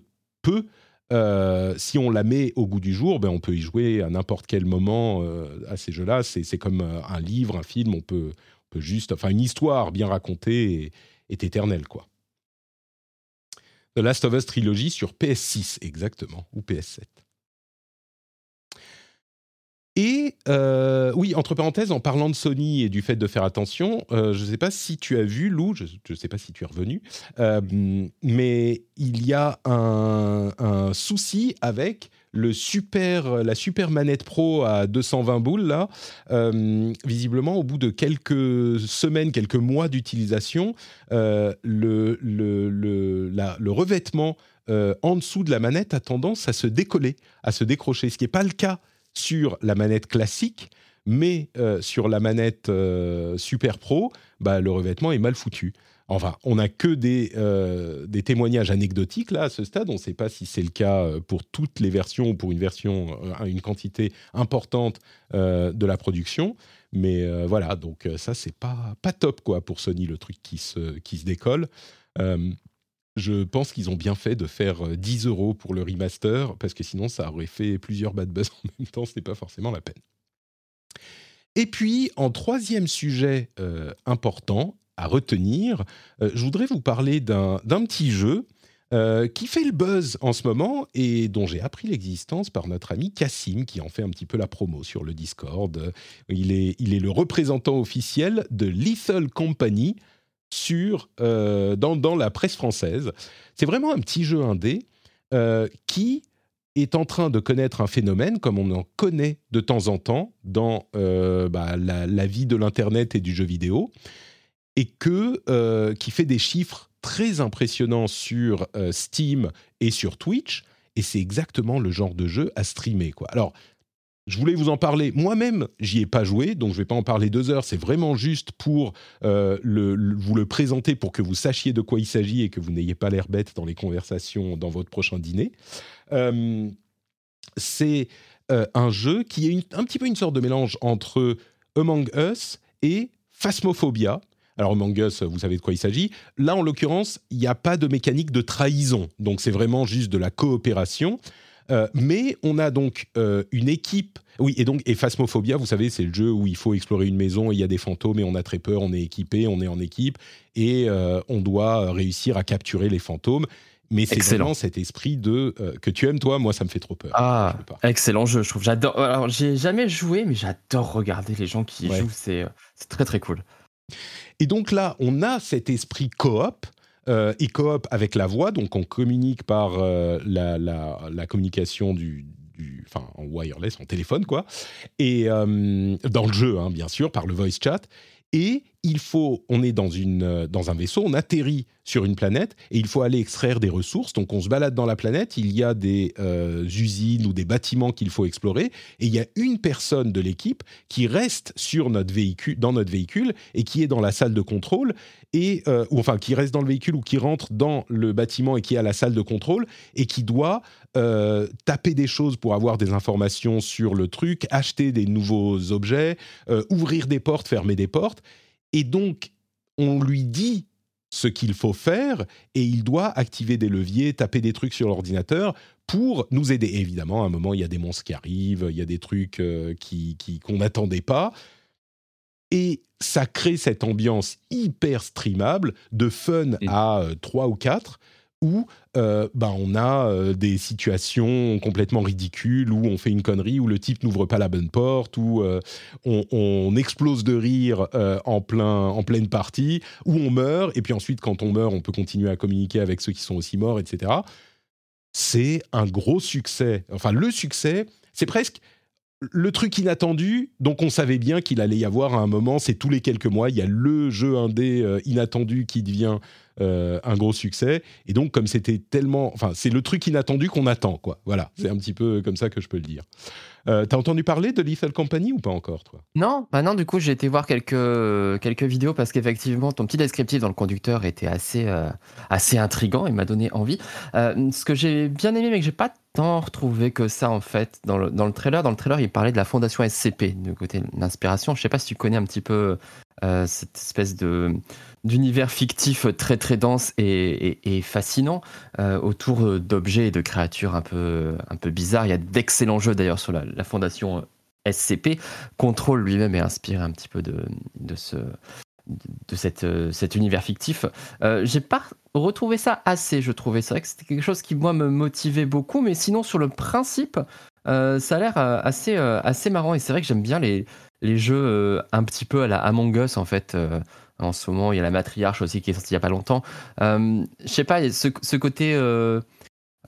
S1: peu. Euh, si on la met au goût du jour, ben on peut y jouer à n'importe quel moment euh, à ces jeux-là. C'est comme euh, un livre, un film, on peut, peut juste, enfin une histoire bien racontée est, éternelle quoi. The Last of Us trilogie sur PS6 exactement ou PS7. Et euh, oui, entre parenthèses, en parlant de Sony et du fait de faire attention, euh, je ne sais pas si tu as vu, Lou, je ne sais pas si tu es revenu, euh, mais il y a un, souci avec le super, la super manette pro à 220 boules, là. visiblement, au bout de quelques semaines, quelques mois d'utilisation, le, revêtement en dessous de la manette a tendance à se décoller, à se décrocher, ce qui n'est pas le cas sur la manette classique, mais euh, sur la manette euh, Super Pro, bah, le revêtement est mal foutu. Enfin, on n'a que des, euh, des, témoignages anecdotiques là à ce stade. On ne sait pas si c'est le cas pour toutes les versions ou pour une version, une quantité importante de la production. Mais voilà, donc ça c'est pas pas top quoi pour Sony le truc qui se qui se décolle. Je pense qu'ils ont bien fait de faire 10 euros pour le remaster, parce que sinon ça aurait fait plusieurs bad buzz en même temps, ce n'est pas forcément la peine. Et puis, en troisième sujet important à retenir, je voudrais vous parler d'un petit jeu euh, qui fait le buzz en ce moment et dont j'ai appris l'existence par notre ami Cassim, qui en fait un petit peu la promo sur le Discord. Il est, il est le représentant officiel de Lethal Company sur, euh, dans, dans, la presse française. C'est vraiment un petit jeu indé euh, qui est en train de connaître un phénomène comme on en connaît de temps en temps dans bah, la, la, vie de l'Internet et du jeu vidéo, et que, qui fait des chiffres très impressionnant sur euh, Steam et sur Twitch, et c'est exactement le genre de jeu à streamer. Quoi. Alors, je voulais vous en parler. Moi-même, j'y ai pas joué, donc je vais pas en parler deux heures. C'est vraiment juste pour euh, vous le présenter pour que vous sachiez de quoi il s'agit et que vous n'ayez pas l'air bête dans les conversations dans votre prochain dîner. Euh, c'est un jeu qui est un petit peu une sorte de mélange entre Among Us et Phasmophobia. Alors Among Us, vous savez de quoi il s'agit. Là, en l'occurrence, il n'y a pas de mécanique de trahison, donc c'est vraiment juste de la coopération. Euh, mais on a donc euh, une équipe. Oui, et donc, et Phasmophobia, vous savez, c'est le jeu où il faut explorer une maison, il y a des fantômes et on a très peur, on est équipé, on est en équipe et euh, on doit réussir à capturer les fantômes. Mais c'est vraiment cet esprit de que tu aimes toi, moi ça me fait trop peur.
S2: Ah, excellent jeu, je trouve. J'adore. Alors j'ai jamais joué, mais j'adore regarder les gens qui jouent. C'est très très cool.
S1: Et donc là, on a cet esprit coop. Euh, et coop avec la voix, donc on communique par euh, la, communication du, en wireless, en téléphone quoi, et euh, dans le jeu hein, bien sûr par le voice chat. Et il faut, on est dans, une, dans un vaisseau, on atterrit sur une planète et il faut aller extraire des ressources. Donc on se balade dans la planète, il y a des euh, usines ou des bâtiments qu'il faut explorer et il y a une personne de l'équipe qui reste sur notre véhicule, dans notre véhicule et qui est dans la salle de contrôle et euh, ou enfin qui reste dans le véhicule ou qui rentre dans le bâtiment et qui est à la salle de contrôle et qui doit euh, taper des choses pour avoir des informations sur le truc, acheter des nouveaux objets, ouvrir des portes, fermer des portes. Et donc, on lui dit ce qu'il faut faire et il doit activer des leviers, taper des trucs sur l'ordinateur pour nous aider. évidemment, à un moment, il y a des monstres qui arrivent, il y a des trucs euh, qui, qu'on n'attendait pas. Et ça crée cette ambiance hyper streamable, de fun à 3 euh, ou 4, où euh, bah, on a euh, des situations complètement ridicules, où on fait une connerie, où le type n'ouvre pas la bonne porte, où euh, on, explose de rire en, plein, en pleine partie, où on meurt, et puis ensuite quand on meurt, on peut continuer à communiquer avec ceux qui sont aussi morts, etc. C'est un gros succès. Enfin, le succès, c'est presque le truc inattendu, donc on savait bien qu'il allait y avoir à un moment, c'est tous les quelques mois, il y a le jeu indé inattendu qui devient euh, un gros succès. Et donc, comme c'était tellement. Enfin, c'est le truc inattendu qu'on attend, quoi. Voilà, c'est un petit peu comme ça que je peux le dire. Euh, T'as entendu parler de Lethal Company ou pas encore, toi?
S2: Non, bah non, du coup, j'ai été voir quelques, quelques vidéos parce qu'effectivement, ton petit descriptif dans le conducteur était assez, euh, assez intrigant et m'a donné envie. Ce que j'ai bien aimé, mais que j'ai pas tant retrouvé que ça, en fait, dans le, dans le trailer. Dans le trailer, il parlait de la fondation SCP, de côté de l'inspiration. Je sais pas si tu connais un petit peu cette espèce de d'univers fictif très très dense et, fascinant euh, autour d'objets et de créatures un peu, un peu bizarres. Il y a d'excellents jeux d'ailleurs sur la, fondation SCP. Control lui-même est inspiré un petit peu de, de, ce, de cette, cet univers fictif. Euh, J'ai pas retrouvé ça assez, je trouvais. C'est vrai que c'était quelque chose qui, moi, me motivait beaucoup, mais sinon, sur le principe, euh, ça a l'air euh, assez, assez marrant. Et c'est vrai que j'aime bien les, les jeux un petit peu à la Among Us, en fait. En ce moment, il y a la matriarche aussi qui est sortie il n'y a pas longtemps. Euh, je sais pas, ce, ce côté. Euh,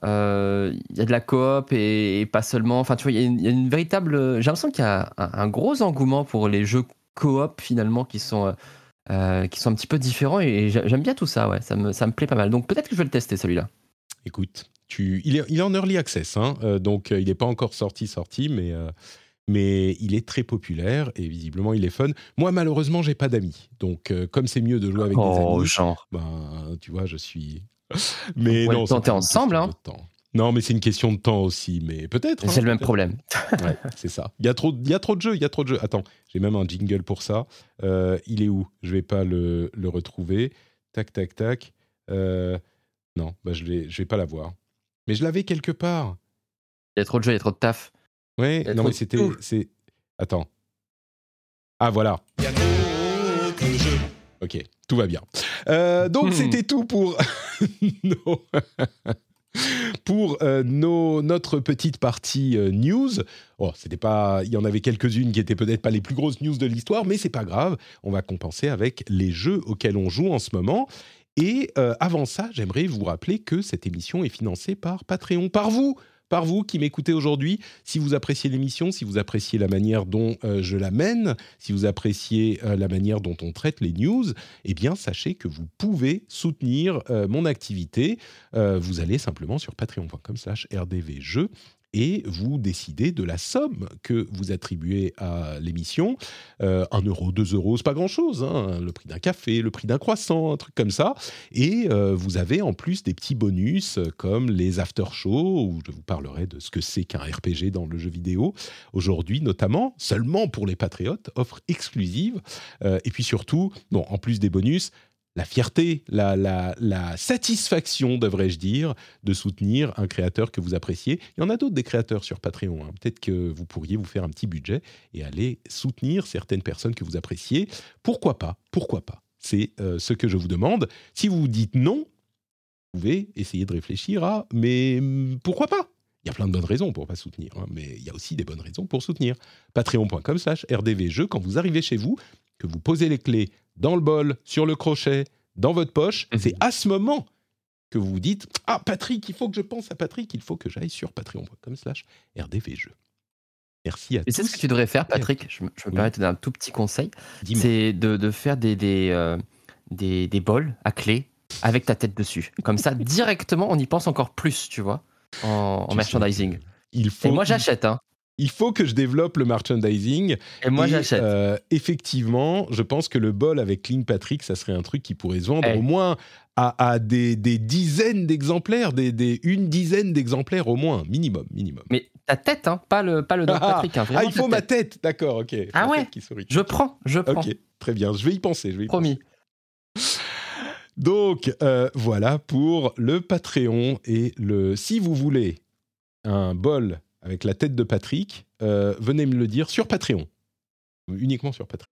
S2: euh, il y a de la coop et, pas seulement. Enfin, tu vois, il y, a une, véritable. J'ai l'impression qu'il y a un, gros engouement pour les jeux coop finalement qui sont. Qui sont un petit peu différents et, j'aime bien tout ça, ouais, ça me, ça me plaît pas mal. Donc peut-être que je vais le tester celui-là.
S1: Écoute, tu, il, est, il est en early access, hein, donc il n'est pas encore sorti, sorti, mais mais il est très populaire et visiblement il est fun. Moi, malheureusement, j'ai pas d'amis, donc euh, comme c'est mieux de jouer avec des
S2: oh, amis, genre.
S1: ben tu vois, je suis.
S2: mais on non, tenter ensemble, hein.
S1: Non, mais c'est une question de temps aussi, mais peut-être.
S2: C'est
S1: hein,
S2: le même problème.
S1: ouais, c'est ça. Il y a trop, il y a trop de jeux, il y a trop de jeux. Attends, j'ai même un jingle pour ça. Euh, il est où? Je vais pas le, le, retrouver. Tac, tac, tac. Euh, Non, bah je vais, je vais pas la voir. Mais je l'avais quelque part.
S2: Il y a trop de jeux, il y a trop de taf.
S1: Ouais, non mais c'était, c'est, attends. Ah voilà. Ok, tout va bien. Euh, donc c'était tout pour nos pour euh, notre petite partie euh, news. Oh, c'était pas, il y en avait quelques-unes qui étaient peut-être pas les plus grosses news de l'histoire, mais c'est pas grave. On va compenser avec les jeux auxquels on joue en ce moment. Et euh, avant ça, j'aimerais vous rappeler que cette émission est financée par Patreon, par vous par vous qui m'écoutez aujourd'hui. Si vous appréciez l'émission, si vous appréciez la manière dont euh, je la mène, si vous appréciez euh, la manière dont on traite les news, eh bien, sachez que vous pouvez soutenir euh, mon activité. vous allez simplement sur patreon.com slash rdvjeux et vous décidez de la somme que vous attribuez à l'émission. Euh, un euro, deux euros, c'est pas grand-chose, hein. le prix d'un café, le prix d'un croissant, un truc comme ça. Et euh, vous avez en plus des petits bonus comme les after-shows, où je vous parlerai de ce que c'est qu'un RPG dans le jeu vidéo. Aujourd'hui, notamment, seulement pour les patriotes, offre exclusive. Euh, et puis surtout, bon, en plus des bonus, la fierté, la, satisfaction, devrais-je dire, de soutenir un créateur que vous appréciez. Il y en a d'autres des créateurs sur Patreon. Hein. Peut-être que vous pourriez vous faire un petit budget et aller soutenir certaines personnes que vous appréciez. Pourquoi pas Pourquoi pas C'est euh, ce que je vous demande. Si vous dites non, vous pouvez essayer de réfléchir à mais hum, pourquoi pas il y a plein de bonnes raisons pour pas soutenir, hein, mais il y a aussi des bonnes raisons pour soutenir. Patreon.com slash rdvjeux, quand vous arrivez chez vous, que vous posez les clés dans le bol, sur le crochet, dans votre poche, mhm. c'est à ce moment que vous vous dites Ah, Patrick, il faut que je pense à Patrick, il faut que j'aille sur patreon.com slash rdvjeux. Merci à
S2: Et c'est ce que tu devrais faire, Patrick. Je me, permets de donner un tout petit conseil. C'est de, faire des, euh, des, des, bols à clés avec ta tête dessus. Comme ça, directement, on y pense encore plus, tu vois, en, merchandising. Il faut Et moi, j'achète. Hein
S1: il faut que je développe le merchandising.
S2: Et moi, j'achète.
S1: Euh, effectivement, je pense que le bol avec Clean Patrick, ça serait un truc qui pourrait se vendre au moins à, des, dizaines d'exemplaires, des, une dizaine d'exemplaires au moins, minimum, minimum.
S2: Mais ta tête, hein, pas le, pas le ah, Patrick. Hein,
S1: ah, il faut ma tête, d'accord, ok.
S2: Ah ouais Je prends, je prends.
S1: Ok, très bien, je vais y penser. Je vais
S2: Promis.
S1: Donc, euh, voilà pour le Patreon et le... Si vous voulez un bol avec la tête de Patrick, euh, venez me le dire sur Patreon. Uniquement sur Patreon.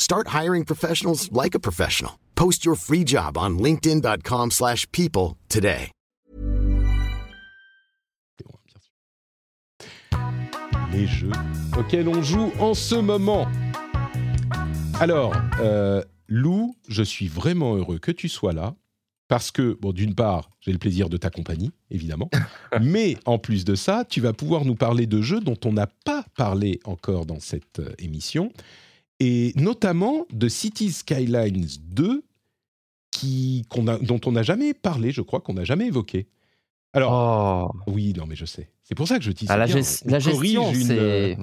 S3: Start hiring professionals like a professional. Post your free job on linkedin.com/people today.
S1: Les jeux auxquels on joue en ce moment. Alors, euh, Lou, je suis vraiment heureux que tu sois là. Parce que, bon, d'une part, j'ai le plaisir de ta compagnie, évidemment. mais en plus de ça, tu vas pouvoir nous parler de jeux dont on n'a pas parlé encore dans cette euh, émission et notamment de Cities Skylines 2, qui, dont on n'a jamais parlé, je crois qu'on n'a jamais évoqué. Alors, oh. oui, non, mais je sais. C'est pour ça que je dis
S2: ah, la, la gestion, c'est...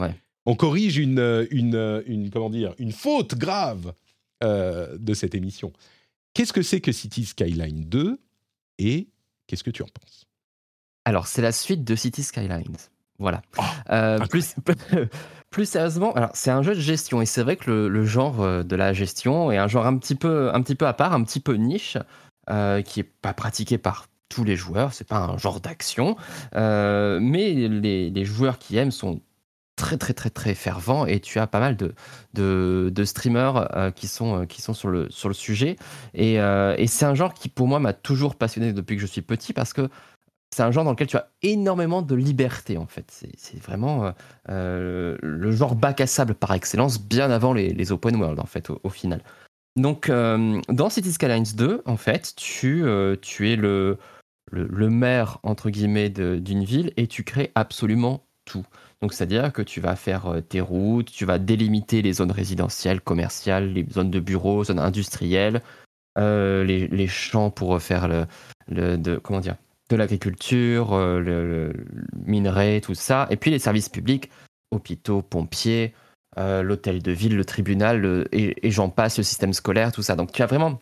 S1: On corrige une, une, une, comment dire, une faute grave euh, de cette émission. Qu'est-ce que c'est que Cities Skylines 2 et qu'est-ce que tu en penses?
S2: Alors, c'est la suite de Cities Skylines. Voilà. Oh, euh, plus, plus sérieusement, c'est un jeu de gestion et c'est vrai que le, genre euh, de la gestion est un genre un petit peu, un petit peu à part, un petit peu niche, euh, qui est pas pratiqué par tous les joueurs. C'est pas un genre d'action, mais les, joueurs qui aiment sont très très très très fervents et tu as pas mal de, de, streamers qui sont, qui sont sur, le, sur le sujet et, et c'est un genre qui pour moi m'a toujours passionné depuis que je suis petit parce que c'est un genre dans lequel tu as énormément de liberté en fait. C'est vraiment le genre bac à sable par excellence, bien avant les, open world en fait au, final. Donc dans City Skylines 2, en fait, tu, tu es le, le, maire entre guillemets d'une ville et tu crées absolument tout. Donc, c'est-à-dire que tu vas faire euh, tes routes, tu vas délimiter les zones résidentielles, commerciales, les zones de bureaux, zones industrielles, euh, les, champs pour faire le, de, comment dire, de l'agriculture, euh, le, minerai, tout ça, et puis les services publics, hôpitaux, pompiers, l'hôtel de ville, le tribunal, et, et j'en passe, le système scolaire, tout ça. Donc, tu as vraiment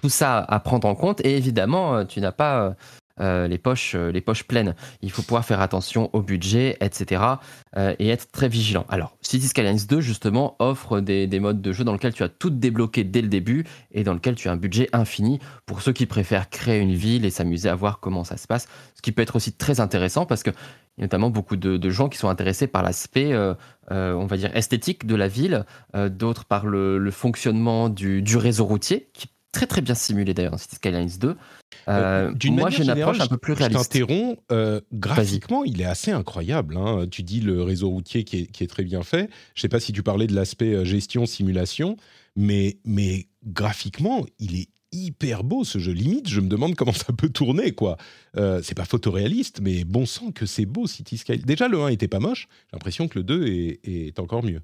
S2: tout ça à prendre en compte, et évidemment, tu n'as pas euh, les, poches, euh, les poches pleines. Il faut pouvoir faire attention au budget, etc. Euh, et être très vigilant. Alors, City Skylines 2, justement, offre des, modes de jeu dans lesquels tu as tout débloqué dès le début et dans lequel tu as un budget infini pour ceux qui préfèrent créer une ville et s'amuser à voir comment ça se passe. Ce qui peut être aussi très intéressant parce a notamment beaucoup de, gens qui sont intéressés par l'aspect, on va dire, esthétique de la ville, d'autres par le, fonctionnement du, réseau routier, très très bien simulé d'ailleurs dans City Skylines 2.
S1: Euh, euh moi, j'ai une approche un peu plus réaliste. Je t'interromps. Euh, graphiquement, il est assez incroyable. Hein. Tu dis le réseau routier qui est, qui est, très bien fait. Je sais pas si tu parlais de l'aspect gestion simulation, mais mais graphiquement, il est hyper beau ce jeu. Limite, je me demande comment ça peut tourner quoi. Euh, c'est pas photoréaliste, mais bon sang que c'est beau City Skylines. Déjà le 1 était pas moche. J'ai l'impression que le 2 est, est encore mieux.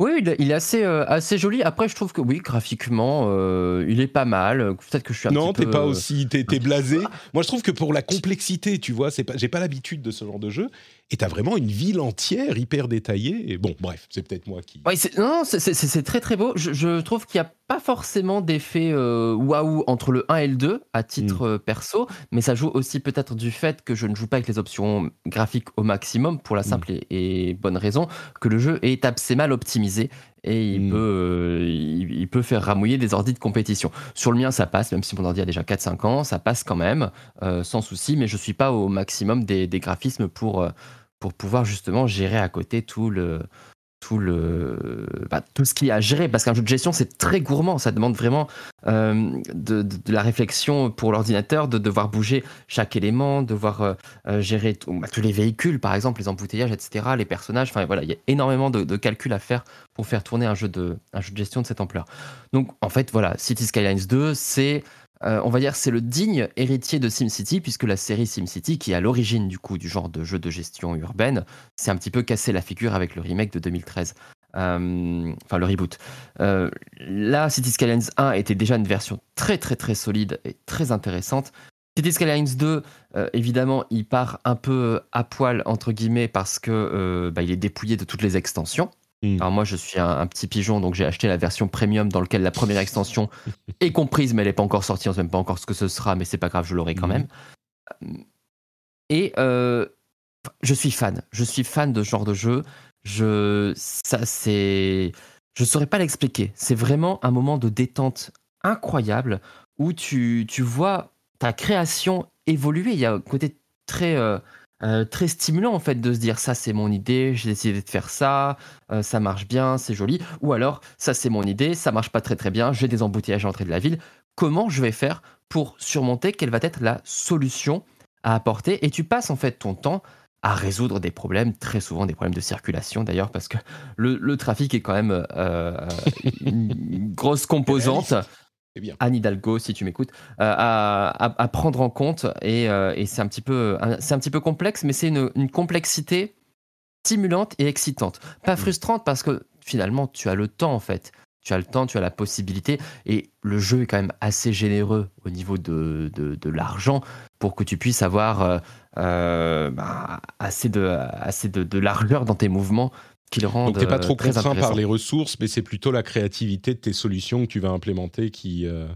S2: Oui, il est assez, euh, assez joli. Après, je trouve que oui, graphiquement, euh, il est pas mal. Peut-être que je suis un
S1: non,
S2: petit
S1: peu... Non, t'es pas aussi, t'es, t'es blasé. Moi, je trouve que pour la complexité, tu vois, c'est pas, j'ai pas l'habitude de ce genre de jeu et tu as vraiment une ville entière hyper détaillée. Et bon, bref, c'est peut-être moi qui.
S2: Oui, non, c'est très très beau. Je, trouve qu'il n'y a pas forcément d'effet euh, waouh entre le 1 et le 2 à titre mm. euh, perso, mais ça joue aussi peut-être du fait que je ne joue pas avec les options graphiques au maximum pour la simple mm. et, bonne raison que le jeu est assez mal optimisé et il, mm. peut, euh, il, peut faire ramouiller des ordi de compétition. Sur le mien, ça passe, même si mon ordi a déjà 4-5 ans, ça passe quand même, sans souci, mais je ne suis pas au maximum des, des graphismes pour, pour pouvoir justement gérer à côté tout le tout le bah, tout ce qu'il y a à gérer. Parce qu'un jeu de gestion c'est très gourmand. Ça demande vraiment euh, de, la réflexion pour l'ordinateur de devoir bouger chaque élément devoir euh, euh, gérer bah, tous les véhicules par exemple les embouteillages etc les personnages. Enfin voilà il y a énormément de, de calculs à faire pour faire tourner un jeu de un jeu de gestion de cette ampleur. Donc en fait voilà City Skylines 2 c'est euh, on va dire c'est le digne héritier de SimCity, puisque la série SimCity, qui est à l'origine du coup du genre de jeu de gestion urbaine, s'est un petit peu cassé la figure avec le remake de 2013. Euh, enfin, le reboot. Euh, là, City Skylines 1 était déjà une version très très très solide et très intéressante. City Skylines 2, évidemment, il part un peu à poil entre guillemets parce que bah, il est dépouillé de toutes les extensions. Hmm. Alors moi, je suis un, petit pigeon, donc j'ai acheté la version premium dans laquelle la première extension est comprise, mais elle n'est pas encore sortie. On ne sait même pas encore ce que ce sera, mais c'est pas grave, je l'aurai quand hmm. même. Et euh, je suis fan. Je suis fan de ce genre de jeu. Je, ça, c'est, je saurais pas l'expliquer. C'est vraiment un moment de détente incroyable où tu, tu vois ta création évoluer. Il y a un côté très euh, euh, très stimulant en fait de se dire ça c'est mon idée, j'ai décidé de faire ça, euh, ça marche bien, c'est joli. Ou alors ça c'est mon idée, ça marche pas très très bien, j'ai des embouteillages à l'entrée de la ville. Comment je vais faire pour surmonter Quelle va être la solution à apporter? Et tu passes en fait ton temps à résoudre des problèmes, très souvent des problèmes de circulation d'ailleurs, parce que le, trafic est quand même euh, une grosse composante. Anne Hidalgo, si tu m'écoutes, euh, à, prendre en compte. Et, euh, c'est un, petit peu, c'est un petit peu complexe, mais c'est une, complexité stimulante et excitante. Pas mm. frustrante parce que finalement, tu as le temps en fait. Tu as le temps, tu as la possibilité. Et le jeu est quand même assez généreux au niveau de, de, l'argent pour que tu puisses avoir euh, bah, assez, de, assez de largeur dans tes mouvements qui le Donc
S1: t'es pas trop contraint par les ressources, mais c'est plutôt la créativité de tes solutions que tu vas implémenter qui, euh,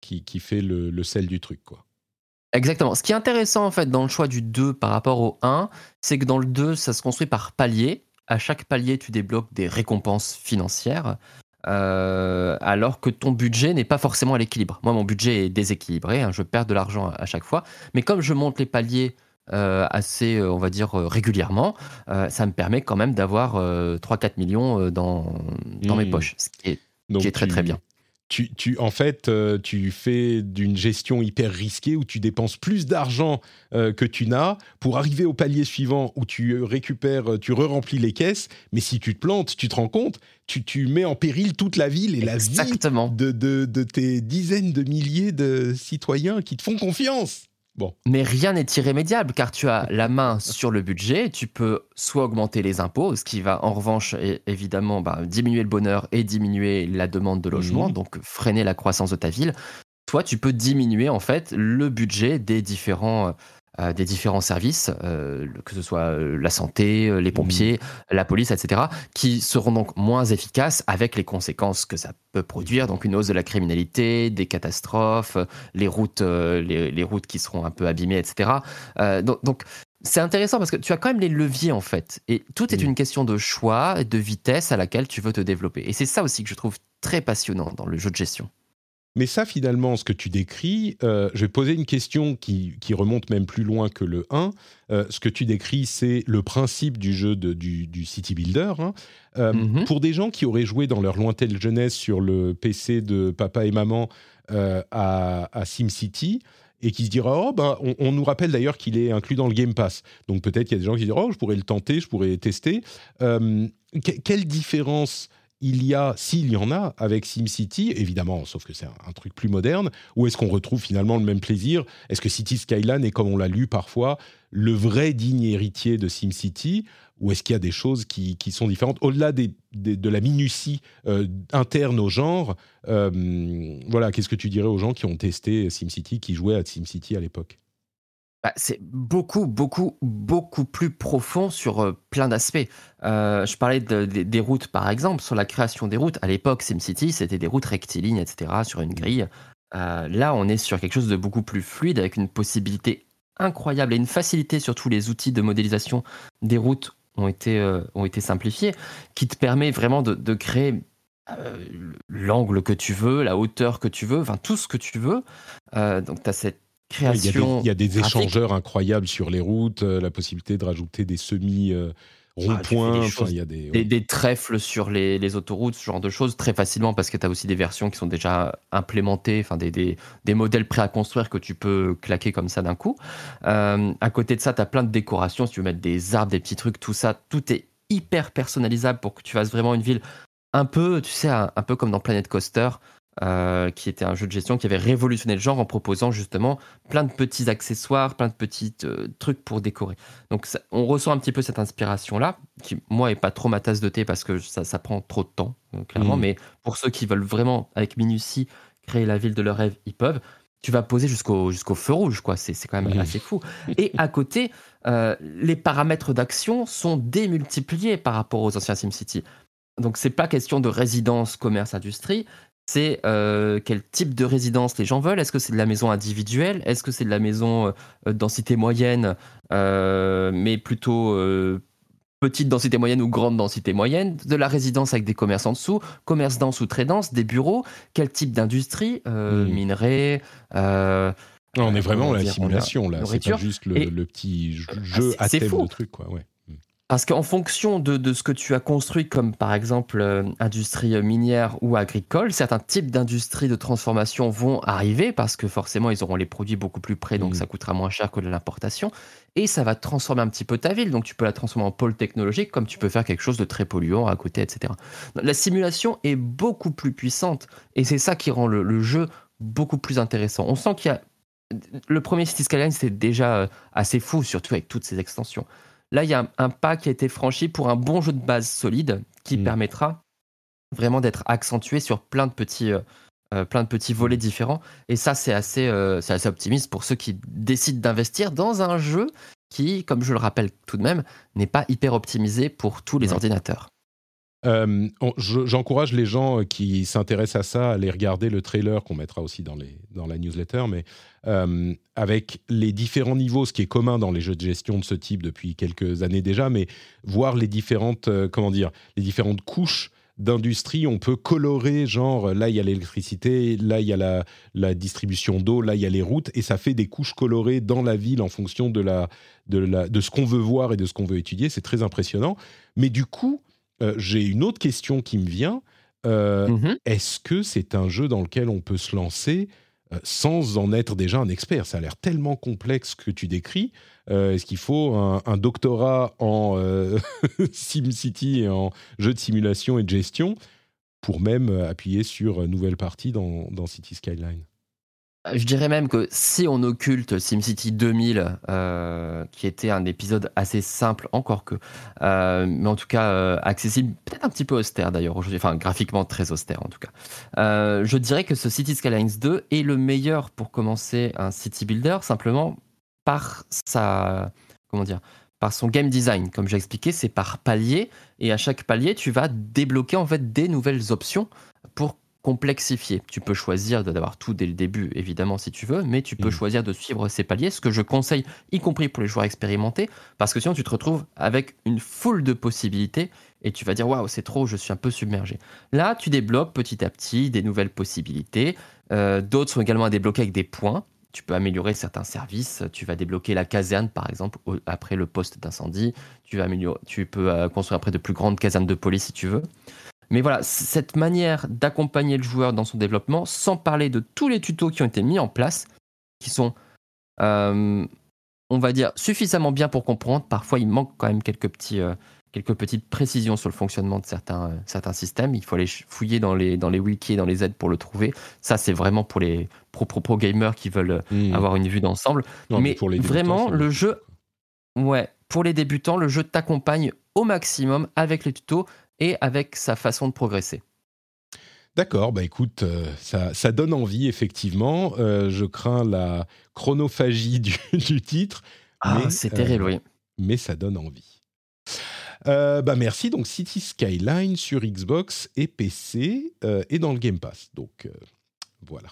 S1: qui, qui, fait le, le, sel du truc. quoi.
S2: Exactement. Ce qui est intéressant en fait dans le choix du 2 par rapport au 1, c'est que dans le 2, ça se construit par palier. À chaque palier, tu débloques des récompenses financières. Euh, alors que ton budget n'est pas forcément à l'équilibre. Moi, mon budget est déséquilibré, hein, je perds de l'argent à chaque fois. Mais comme je monte les paliers euh, assez, euh, on va dire, euh, régulièrement, ça me permet quand même d'avoir 3-4 millions dans, dans mes mmh. poches, ce qui est, qui est très très bien.
S1: tu, tu, en fait, euh, tu fais d'une gestion hyper risquée où tu dépenses plus d'argent euh, que tu n'as pour arriver au palier suivant où tu récupères, tu re-remplis les caisses. Mais si tu te plantes, tu te rends compte, tu, tu mets en péril toute la ville et la vie de, de, de tes dizaines de milliers de citoyens qui te font confiance.
S2: Mais rien n'est irrémédiable car tu as la main sur le budget. Tu peux soit augmenter les impôts, ce qui va en revanche évidemment bah, diminuer le bonheur et diminuer la demande de logement, mmh. donc freiner la croissance de ta ville. Soit tu peux diminuer en fait le budget des différents euh, des différents services, euh, que ce soit euh, la santé, les pompiers, mmh. la police, etc., qui seront donc moins efficaces avec les conséquences que ça peut produire, donc une hausse de la criminalité, des catastrophes, les routes, les, routes qui seront un peu abîmées, etc. donc, c'est intéressant parce que tu as quand même les leviers en fait, et tout est mmh. une question de choix, de vitesse à laquelle tu veux te développer. Et c'est ça aussi que je trouve très passionnant dans le jeu de gestion.
S1: Mais ça, finalement, ce que tu décris, euh, je vais poser une question qui, remonte même plus loin que le 1. Euh, ce que tu décris, c'est le principe du jeu de, du, City Builder. Hein. Euh, mhm. Pour des gens qui auraient joué dans leur lointaine jeunesse sur le PC de papa et maman à, à SimCity, et qui se diraient oh ben on, nous rappelle d'ailleurs qu'il est inclus dans le Game Pass donc peut-être qu'il y a des gens qui diront oh je pourrais le tenter je pourrais tester quelle différence il y a, s'il y en a, avec SimCity, évidemment, sauf que c'est un, truc plus moderne, ou est-ce qu'on retrouve finalement le même plaisir? Est-ce que City Skyline est, comme on l'a lu parfois, le vrai digne héritier de SimCity? Ou est-ce qu'il y a des choses qui, sont différentes? Au-delà de la minutie euh, interne au genre, euh, voilà, qu'est-ce que tu dirais aux gens qui ont testé SimCity, qui jouaient à SimCity à l'époque?
S2: Bah, c'est beaucoup, beaucoup, beaucoup plus profond sur euh, plein d'aspects. Euh, je parlais des routes, par exemple, sur la création des routes. À l'époque, SimCity, c'était des routes rectilignes, etc., sur une grille. Euh, là, on est sur quelque chose de beaucoup plus fluide, avec une possibilité incroyable et une facilité sur tous les outils de modélisation des routes ont été, ont été simplifiés, qui te permet vraiment de, de créer l'angle que tu veux, la hauteur que tu veux, enfin tout ce que tu veux. donc, tu as cette
S1: il y a des, échangeurs incroyables sur les routes, euh, la possibilité de rajouter des semi euh, ah, ronds-points.
S2: il y a des, trèfles sur les, autoroutes, ce genre de choses, très facilement parce que tu as aussi des versions qui sont déjà implémentées, enfin des, des, modèles prêts à construire que tu peux claquer comme ça d'un coup. Euh, à côté de ça, tu as plein de décorations. Si tu veux mettre des arbres, des petits trucs, tout ça, tout est hyper personnalisable pour que tu fasses vraiment une ville un peu, tu sais, un peu comme dans Planet Coaster. Euh, qui était un jeu de gestion qui avait révolutionné le genre en proposant justement plein de petits accessoires, plein de petits euh, trucs pour décorer. Donc on ressent un petit peu cette inspiration-là, qui moi est pas trop ma tasse de thé parce que ça, ça prend trop de temps, euh, clairement, mmh. mais pour ceux qui veulent vraiment, avec minutie, créer la ville de leur rêve, ils peuvent. Tu vas poser jusqu'au jusqu'au feu rouge, quoi. C'est quand même mmh. assez fou. Et à côté, les paramètres d'action sont démultipliés par rapport aux anciens SimCity. Donc c'est pas question de résidence, commerce, industrie, c'est euh, quel type de résidence les gens veulent? Est-ce que c'est de la maison individuelle? Est-ce que c'est de la maison euh, densité moyenne, euh, mais plutôt petite densité moyenne ou grande densité moyenne? De la résidence avec des commerces en dessous, commerce dense ou très dense, des bureaux Quel type d'industrie hmm. Minerai
S1: on est vraiment la simulation là, c'est pas juste le, petit jeu à thème de truc quoi. Ouais.
S2: Parce qu'en fonction de, ce que tu as construit, comme par exemple euh, industrie minière ou agricole, certains types d'industries de transformation vont arriver parce que forcément ils auront les produits beaucoup plus près, donc mmh. ça coûtera moins cher que de l'importation. Et ça va transformer un petit peu ta ville. Donc tu peux la transformer en pôle technologique comme tu peux faire quelque chose de très polluant à côté, etc. La simulation est beaucoup plus puissante et c'est ça qui rend le, jeu beaucoup plus intéressant. On sent qu'il y a. Le premier City Skyline, c'était déjà euh, assez fou, surtout avec toutes ces extensions. Là, il y a un, pas qui a été franchi pour un bon jeu de base solide qui mm. permettra vraiment d'être accentué sur plein de petits, euh, euh, plein de petits volets différents. Et ça, c'est assez, euh, c'est assez optimiste pour ceux qui décident d'investir dans un jeu qui, comme je le rappelle tout de même, n'est pas hyper optimisé pour tous les ordinateurs.
S1: J'encourage les gens qui s'intéressent à ça à aller regarder le trailer qu'on mettra aussi dans, la newsletter, mais euh, avec les différents niveaux, ce qui est commun dans les jeux de gestion de ce type depuis quelques années déjà, mais voir les différentes, euh, comment dire, les différentes couches d'industrie, on peut colorer, genre là il y a l'électricité, là il y a la, distribution d'eau, là il y a les routes, et ça fait des couches colorées dans la ville en fonction de ce qu'on veut voir et de ce qu'on veut étudier. C'est très impressionnant. Mais du coup, euh, j'ai une autre question qui me vient. mhm. est-ce que c'est un jeu dans lequel on peut se lancer sans en être déjà un expert? Ça a l'air tellement complexe que tu décris. Est-ce qu'il faut un, doctorat en SimCity et en jeu de simulation et de gestion pour même appuyer sur nouvelle partie dans, dans City Skyline?
S2: Je dirais même que si on occulte SimCity 2000, euh, qui était un épisode assez simple, encore que, euh, mais en tout cas euh, accessible, peut-être un petit peu austère d'ailleurs aujourd'hui, enfin graphiquement très austère en tout cas, je dirais que ce City Skylines 2 est le meilleur pour commencer un city builder, simplement par sa, comment dire, par son game design. Comme j'ai expliqué, c'est par palier, et à chaque palier, tu vas débloquer en fait des nouvelles options pour complexifier. Tu peux choisir d'avoir tout dès le début, évidemment, si tu veux, mais tu peux mm. choisir de suivre ces paliers, ce que je conseille, y compris pour les joueurs expérimentés, parce que sinon tu te retrouves avec une foule de possibilités et tu vas dire waouh, c'est trop, je suis un peu submergé. Là, tu débloques petit à petit des nouvelles possibilités. Euh, d'autres sont également à débloquer avec des points. Tu peux améliorer certains services. Tu vas débloquer la caserne, par exemple, après le poste d'incendie. Tu, vas améliorer, tu peux euh, construire après de plus grandes casernes de police si tu veux. Mais voilà, cette manière d'accompagner le joueur dans son développement, sans parler de tous les tutos qui ont été mis en place, qui sont, euh, on va dire, suffisamment bien pour comprendre. Parfois, il manque quand même quelques, petits, euh, quelques petites précisions sur le fonctionnement de certains, euh, certains systèmes. Il faut aller fouiller dans les, dans les wikis et dans les aides pour le trouver. Ça, c'est vraiment pour les pro-pro-pro gamers qui veulent hmm. avoir une vue d'ensemble. Mais, pour les vraiment, le jeu, ouais, pour les débutants, le jeu t'accompagne au maximum avec les tutos et avec sa façon de progresser.
S1: D'accord, bah écoute, euh, ça, donne envie, effectivement. Euh, je crains la chronophagie du, titre.
S2: Ah, c'est terrible, oui. Euh,
S1: mais ça donne envie. bah merci, donc City Skyline sur Xbox et PC et dans le Game Pass. Donc voilà.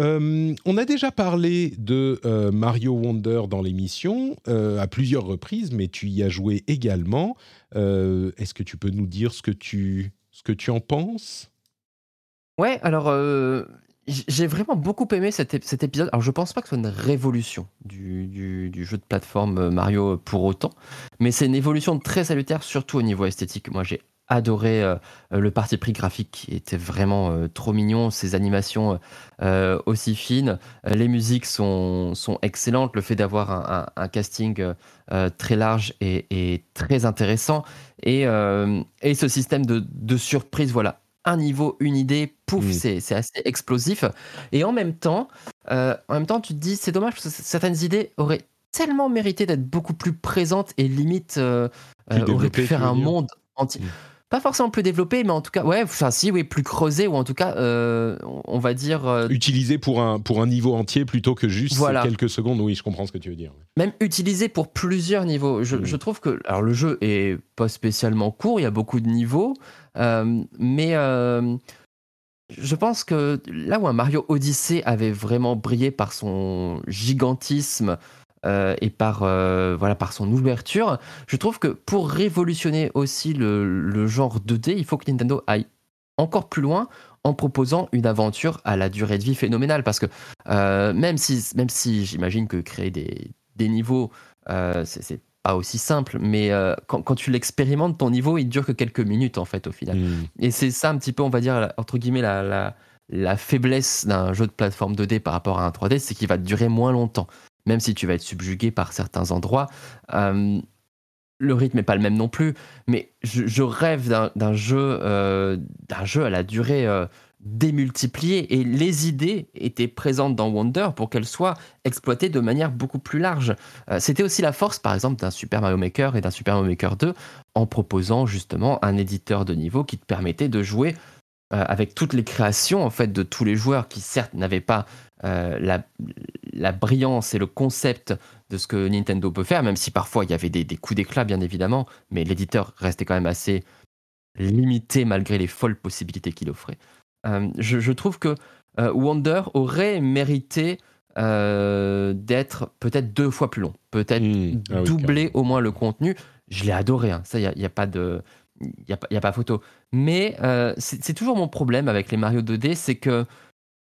S1: Euh, on a déjà parlé de euh, Mario Wonder dans l'émission euh, à plusieurs reprises, mais tu y as joué également. Est-ce que tu peux nous dire ce que tu, ce que tu en penses?
S2: Ouais, alors j'ai vraiment beaucoup aimé cet, épisode. Alors je pense pas que ce soit une révolution du, du jeu de plateforme Mario pour autant, mais c'est une évolution très salutaire, surtout au niveau esthétique. Moi j'ai adoré euh, le parti pris graphique qui était vraiment euh, trop mignon, ses animations euh, aussi fines, les musiques sont, sont excellentes, le fait d'avoir un, casting très large et, très intéressant, et, et ce système de, de, surprise, voilà, un niveau, une idée, pouf, c'est assez explosif, et en même temps, en même temps tu te dis, c'est dommage parce que certaines idées auraient tellement mérité d'être beaucoup plus présentes et limite auraient pu faire un monde entier. Mm pas forcément plus développé, mais en tout cas, ouais, enfin si, oui, plus creusé ou en tout cas, euh, on va dire
S1: euh, utilisé pour un pour un niveau entier plutôt que juste quelques secondes. Oui, je comprends ce que tu veux dire.
S2: Même utilisé pour plusieurs niveaux. Je, mm. trouve que alors le jeu est pas spécialement court, il y a beaucoup de niveaux, euh, mais je pense que là où un Mario Odyssey avait vraiment brillé par son gigantisme, euh, et par, euh, voilà, par son ouverture. Je trouve que pour révolutionner aussi le, genre 2D, il faut que Nintendo aille encore plus loin en proposant une aventure à la durée de vie phénoménale. Parce que euh, même si, même si j'imagine que créer des, des niveaux, c'est pas aussi simple, mais quand, quand, tu l'expérimentes, ton niveau, il dure que quelques minutes en fait au final. Hmm. Et c'est ça un petit peu, on va dire, entre guillemets, la, la, la faiblesse d'un jeu de plateforme 2D par rapport à un 3D, c'est qu'il va durer moins longtemps même si tu vas être subjugué par certains endroits. Euh, le rythme n'est pas le même non plus, mais je, rêve d'un jeu, euh, d'un jeu à la durée euh, démultipliée et les idées étaient présentes dans Wonder pour qu'elles soient exploitées de manière beaucoup plus large. C'était aussi la force, par exemple, d'un Super Mario Maker et d'un Super Mario Maker 2 en proposant justement un éditeur de niveau qui te permettait de jouer avec toutes les créations en fait de tous les joueurs qui certes n'avaient pas euh, la, brillance et le concept de ce que Nintendo peut faire, même si parfois il y avait des, coups d'éclat, bien évidemment, mais l'éditeur restait quand même assez limité malgré les folles possibilités qu'il offrait. Euh, je, trouve que euh, Wonder aurait mérité d'être peut-être deux fois plus long, peut-être mmh. ah doubler au moins le contenu. Je l'ai adoré, hein. ça, il n'y a, a, pas de. Il n'y a, a, pas photo. Mais c'est toujours mon problème avec les Mario 2D, c'est que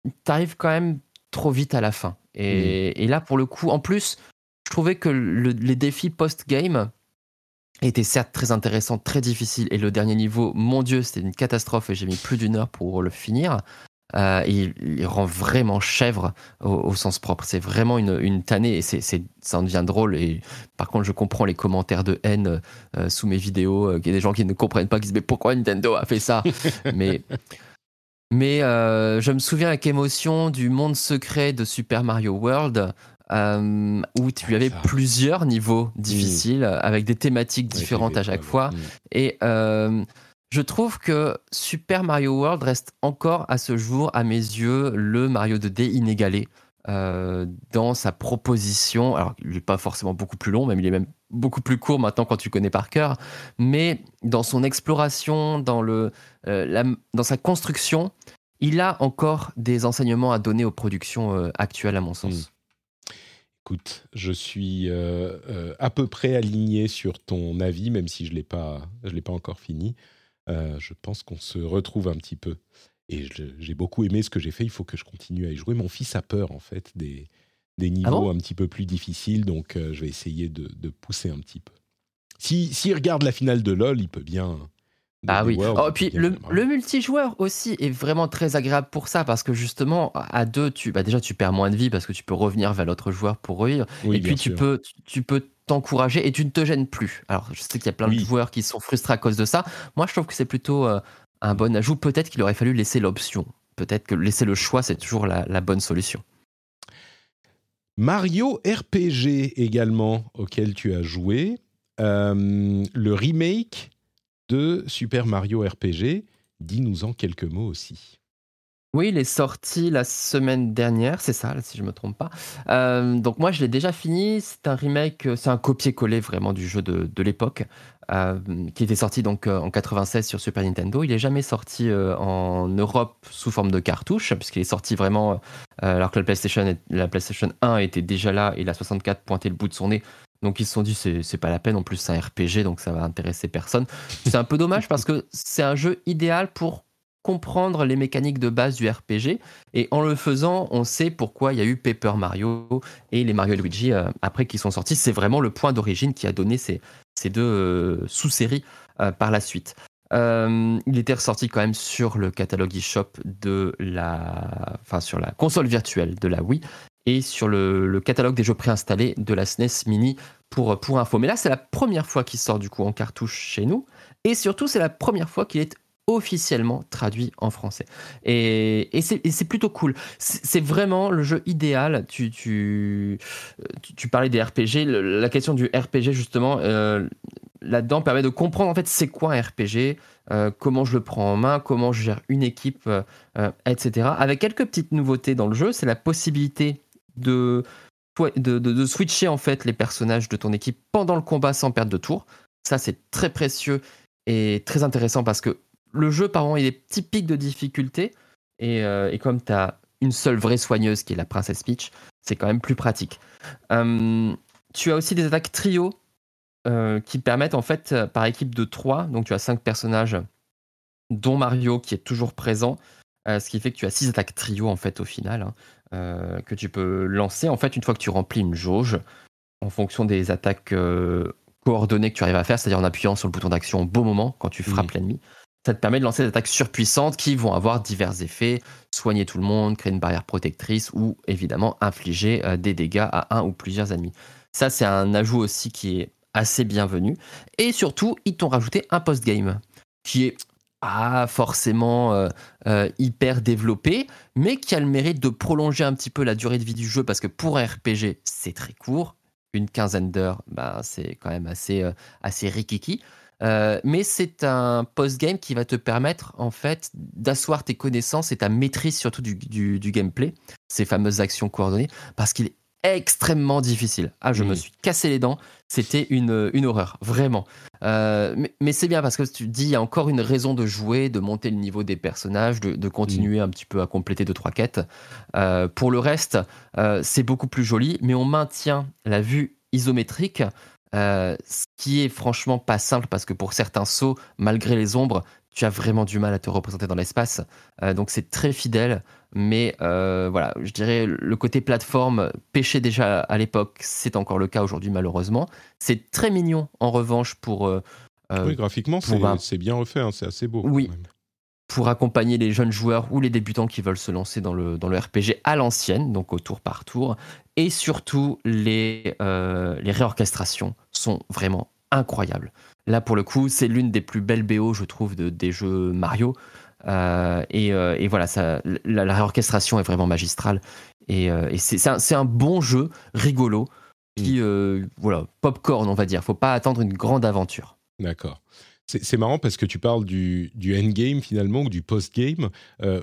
S2: tu arrives quand même trop vite à la fin. Mm. Et, là, pour le coup, en plus, je trouvais que les défis post-game était certes très intéressant, très difficile, et le dernier niveau, mon Dieu, c'était une catastrophe et j'ai mis plus d'une heure pour le finir. Euh, il, rend vraiment chèvre au, sens propre. C'est vraiment une, une tannée et c'est, ça en devient drôle. Et par contre, je comprends les commentaires de haine euh, sous mes vidéos. Il y a des gens qui ne comprennent pas, qui disent mais pourquoi Nintendo a fait ça? Mais mais euh, je me souviens avec émotion du monde secret de Super Mario World. où tu avais plusieurs niveaux difficiles avec des thématiques différentes à chaque fois. Et je trouve que Super Mario World reste encore à ce jour, à mes yeux, le Mario 2D inégalé. Euh, dans sa proposition. Alors, il n'est pas forcément beaucoup plus long, même il est même beaucoup plus court maintenant quand tu connais par cœur, mais dans son exploration, dans, le, euh, dans sa construction, il a encore des enseignements à donner aux productions euh, actuelles, à mon sens. Hmm.
S1: Écoute, je suis à peu près aligné sur ton avis, même si je ne l'ai pas encore fini. Euh, je pense qu'on se retrouve un petit peu. Et j'ai beaucoup aimé ce que j'ai fait. Il faut que je continue à y jouer. Mon fils a peur, en fait, des, des ah niveaux un petit peu plus difficiles. Donc, euh, je vais essayer de, de, pousser un petit peu. S'il si, regarde la finale de LoL, il peut bien.
S2: Ah oui. Oh, puis le, le, multijoueur aussi est vraiment très agréable pour ça parce que justement à deux, tu bah déjà tu perds moins de vie parce que tu peux revenir vers l'autre joueur pour rire. et puis tu peux tu peux t'encourager et tu ne te gênes plus. Alors, je sais qu'il y a plein de joueurs qui sont frustrés à cause de ça. Moi, je trouve que c'est plutôt euh, un bon ajout. Peut-être qu'il aurait fallu laisser l'option. Peut-être que laisser le choix, c'est toujours la, bonne solution.
S1: Mario RPG également, auquel tu as joué. Euh, le remake de Super Mario RPG. Dis-nous en quelques mots aussi.
S2: Oui, il est sorti la semaine dernière, c'est ça, si je ne me trompe pas. Euh, donc moi, je l'ai déjà fini. C'est un remake, euh, c'est un copier-coller vraiment du jeu de, l'époque, euh, qui était sorti donc en 96 sur Super Nintendo. Il n'est jamais sorti en Europe sous forme de cartouche, puisqu'il est sorti vraiment alors que la PlayStation, la PlayStation 1 était déjà là et la 64 pointait le bout de son nez. Donc ils se sont dit c'est pas la peine, en plus c'est un RPG donc ça va intéresser personne. C'est un peu dommage parce que c'est un jeu idéal pour comprendre les mécaniques de base du RPG. Et en le faisant, on sait pourquoi il y a eu Paper Mario et les Mario Luigi euh, après qui sont sortis. C'est vraiment le point d'origine qui a donné ces, deux euh, sous-séries euh, par la suite. il était ressorti quand même sur le catalogue eShop de la, enfin sur la console virtuelle de la Wii et sur le, le catalogue des jeux préinstallés de la SNES e Mini pour, pour info. Mais là, c'est la première fois qu'il sort du coup en cartouche chez nous. Et surtout, c'est la première fois qu'il est officiellement traduit en français. Et, c'est plutôt cool. C'est vraiment le jeu idéal. Tu, tu, tu, parlais des RPG. La question du RPG, justement, euh, là-dedans permet de comprendre en fait c'est quoi un RPG, euh, comment je le prends en main, comment je gère une équipe, euh, etc. Avec quelques petites nouveautés dans le jeu, c'est la possibilité de, de, de, switcher en fait les personnages de ton équipe pendant le combat sans perdre de tour. Ça, c'est très précieux et très intéressant parce que le jeu, par moment, il est typique de difficulté. Euh, et, comme tu as une seule vraie soigneuse qui est la princesse Peach, c'est quand même plus pratique. Hum, tu as aussi des attaques trio euh, qui permettent, en fait, par équipe de 3, donc tu as 5 personnages, dont Mario qui est toujours présent, euh, ce qui fait que tu as 6 attaques trio, en fait, au final, hein, que tu peux lancer, en fait, une fois que tu remplis une jauge, en fonction des attaques coordonnées que tu arrives à faire, c'est-à-dire en appuyant sur le bouton d'action au bon moment quand tu frappes l'ennemi ça te permet de lancer des attaques surpuissantes qui vont avoir divers effets, soigner tout le monde, créer une barrière protectrice ou évidemment infliger euh, des dégâts à un ou plusieurs ennemis. Ça, c'est un ajout aussi qui est assez bienvenu. Et surtout, ils t'ont rajouté un post-game qui est pas forcément euh, euh, hyper développé, mais qui a le mérite de prolonger un petit peu la durée de vie du jeu parce que pour un RPG, c'est très court. Une quinzaine d'heures, bah, c'est quand même assez, assez rikiki. Euh, mais c'est un post-game qui va te permettre en fait d'asseoir tes connaissances et ta maîtrise surtout du, gameplay, ces fameuses actions coordonnées, parce qu'il est extrêmement difficile. Ah, je me suis cassé les dents, c'était une, une horreur, vraiment. Euh, mais, c'est bien parce que tu dis, il y a encore une raison de jouer, de monter le niveau des personnages, de, continuer un petit peu à compléter deux, trois quêtes. Euh, pour le reste, c'est beaucoup plus joli, mais on maintient la vue isométrique euh, ce qui est franchement pas simple parce que pour certains sauts, malgré les ombres, tu as vraiment du mal à te représenter dans l'espace. Euh, donc c'est très fidèle, mais euh, voilà, je dirais le côté plateforme pêchait déjà à l'époque, c'est encore le cas aujourd'hui malheureusement. C'est très mignon en revanche pour.
S1: Oui, graphiquement, c'est bien refait, hein, c'est assez beau.
S2: Oui. Pour accompagner les jeunes joueurs ou les débutants qui veulent se lancer dans le, dans le RPG à l'ancienne, donc au tour par tour. Et surtout, les, les réorchestrations sont vraiment incroyables. Là, pour le coup, c'est l'une des plus belles BO, je trouve, de, des jeux Mario. Euh, euh, et, voilà, ça, la, réorchestration est vraiment magistrale. Et, euh, c'est un, bon jeu, rigolo, qui, mm. voilà, popcorn, on va dire. Faut pas attendre une grande aventure.
S1: D'accord. C'est marrant parce que tu parles du, du endgame finalement ou du post-game.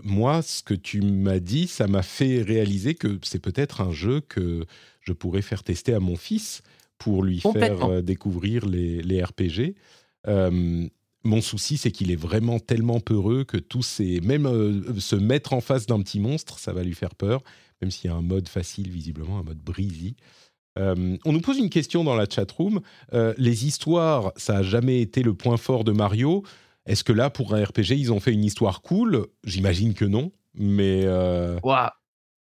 S1: moi, ce que tu m'as dit, ça m'a fait réaliser que c'est peut-être un jeu que je pourrais faire tester à mon fils pour lui faire euh, découvrir les, les RPG. Euh, mon souci, c'est qu'il est vraiment tellement peureux que tous ces. Même euh, se mettre en face d'un petit monstre, ça va lui faire peur, même s'il y a un mode facile, visiblement, un mode breezy. On nous pose une question dans la chatroom. Euh, les histoires, ça n'a jamais été le point fort de Mario. Est-ce que là, pour un RPG, ils ont fait une histoire cool? J'imagine que non. Mais. Euh...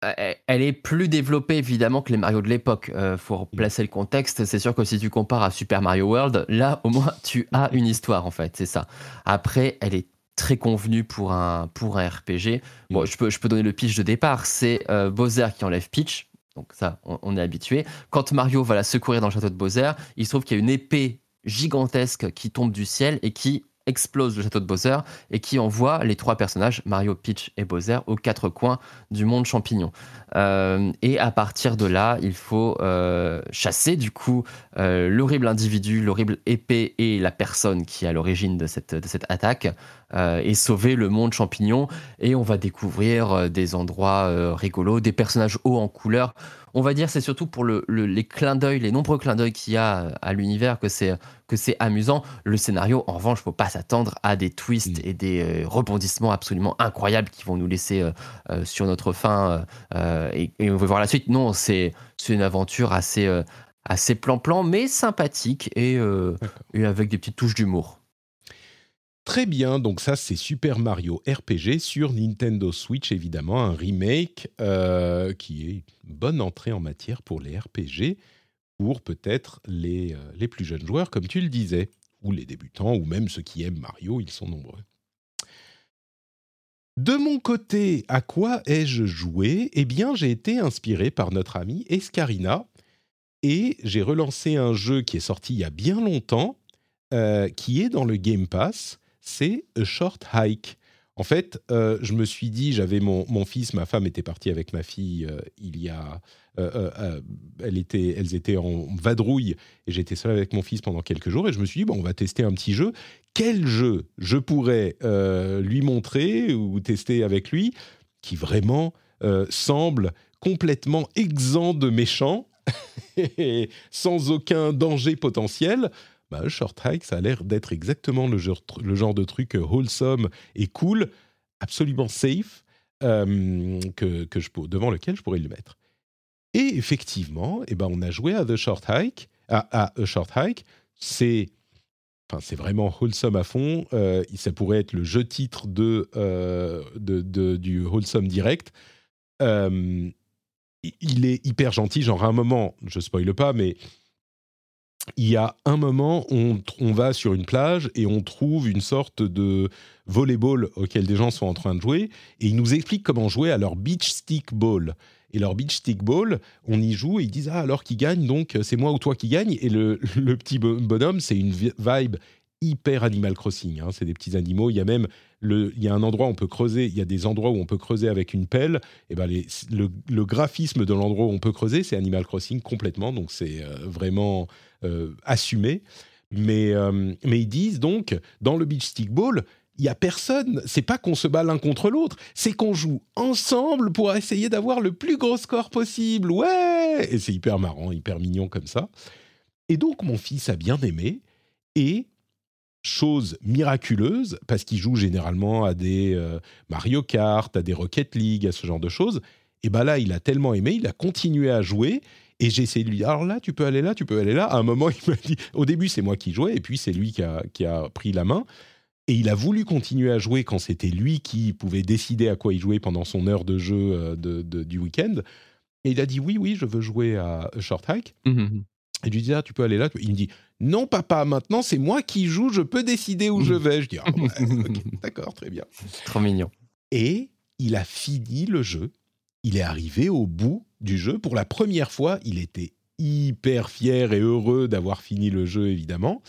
S2: Euh, elle est plus développée évidemment que les Mario de l'époque. Euh, faut placer le contexte. C'est sûr que si tu compares à Super Mario World, là au moins tu as une histoire en fait. C'est ça. Après, elle est très convenue pour un pour un RPG. Bon, je peux je peux donner le pitch de départ. C'est euh, Bowser qui enlève Peach. Donc ça, on, est habitué. Quand Mario va la secourir dans le château de Bowser, il se trouve qu'il y a une épée gigantesque qui tombe du ciel et qui explose le château de Bowser et qui envoie les trois personnages, Mario, Peach et Bowser, aux quatre coins du monde champignon. Euh, et à partir de là, il faut euh, chasser du coup euh, l'horrible individu, l'horrible épée et la personne qui est à l'origine de cette, de cette attaque et sauver le monde champignon. Et on va découvrir des endroits rigolos, des personnages hauts en couleur on va dire c'est surtout pour les clins d'œil, les nombreux clins d'œil qu'il y a à l'univers que c'est que c'est amusant. Le scénario, en revanche, faut pas s'attendre à des twists mm. et des euh, rebondissements absolument incroyables qui vont nous laisser euh, euh, sur notre fin et, on va voir la suite. Non, c'est une aventure assez assez plan-plan, mais sympathique et, et avec des petites touches d'humour.
S1: Très bien, donc ça c'est Super Mario RPG sur Nintendo Switch évidemment, un remake euh, qui est une bonne entrée en matière pour les RPG, pour peut-être les, euh, les plus jeunes joueurs comme tu le disais, ou les débutants, ou même ceux qui aiment Mario, ils sont nombreux. De mon côté, à quoi ai-je joué? Eh bien j'ai été inspiré par notre ami Escarina, et j'ai relancé un jeu qui est sorti il y a bien longtemps, euh, qui est dans le Game Pass, c'est A Short Hike. En fait, euh, je me suis dit, j'avais mon, fils, ma femme était partie avec ma fille euh, il y a. Euh, elles étaient en vadrouille et j'étais seul avec mon fils pendant quelques jours et je me suis dit, bon, on va tester un petit jeu. Quel jeu je pourrais lui montrer ou tester avec lui qui vraiment semble complètement exempt de méchants et sans aucun danger potentiel? Bah, Short Hike, ça a l'air d'être exactement le genre, de truc euh, wholesome et cool, absolument safe, euh, que, je, devant lequel je pourrais le mettre. Et effectivement, eh ben, on a joué à The Short Hike, à, A Short Hike. C'est Enfin, c'est vraiment wholesome à fond. Euh, ça pourrait être le jeu titre de, de, de, du wholesome direct. il est hyper gentil. Genre, à un moment, je spoile pas, mais il y a un moment, on, va sur une plage et on trouve une sorte de volleyball auquel des gens sont en train de jouer, et ils nous expliquent comment jouer à leur beach stick ball. Et leur beach stick ball, on y joue et ils disent ah alors qui gagne donc c'est moi ou toi qui gagne et le, le petit bonhomme c'est une vibe hyper Animal Crossing. Hein. C'est des petits animaux. Il y a même le, il y a un endroit où on peut creuser. Il y a des endroits où on peut creuser avec une pelle. Et ben les, le, graphisme de l'endroit où on peut creuser, c'est Animal Crossing complètement. Donc c'est euh, vraiment euh, assumé. Mais, euh, mais ils disent donc, dans le beach stick ball, il y a personne. C'est pas qu'on se bat l'un contre l'autre, c'est qu'on joue ensemble pour essayer d'avoir le plus gros score possible. Ouais Et c'est hyper marrant, hyper mignon comme ça. Et donc mon fils a bien aimé. Et chose miraculeuse, parce qu'il joue généralement à des euh, Mario Kart, à des Rocket League, à ce genre de choses, et bien là, il a tellement aimé, il a continué à jouer, et j'ai essayé de lui dire, alors là, tu peux aller là, tu peux aller là. À un moment, il m'a dit, au début, c'est moi qui jouais, et puis c'est lui qui a, qui a, pris la main. et il a voulu continuer à jouer quand c'était lui qui pouvait décider à quoi il jouait pendant son heure de jeu du week-end. Et il a dit oui, oui, je veux jouer à Short Hike. Mmh et je lui dis, ah, tu peux aller là. Il me dit, non, papa, maintenant c'est moi qui joue, je peux décider où je vais. Je dis, ah, d'accord, très bien.
S2: Trop mignon.
S1: Et il a fini le jeu. Il est arrivé au bout du jeu. Pour la première fois, il était hyper fier et heureux d'avoir fini le jeu, évidemment.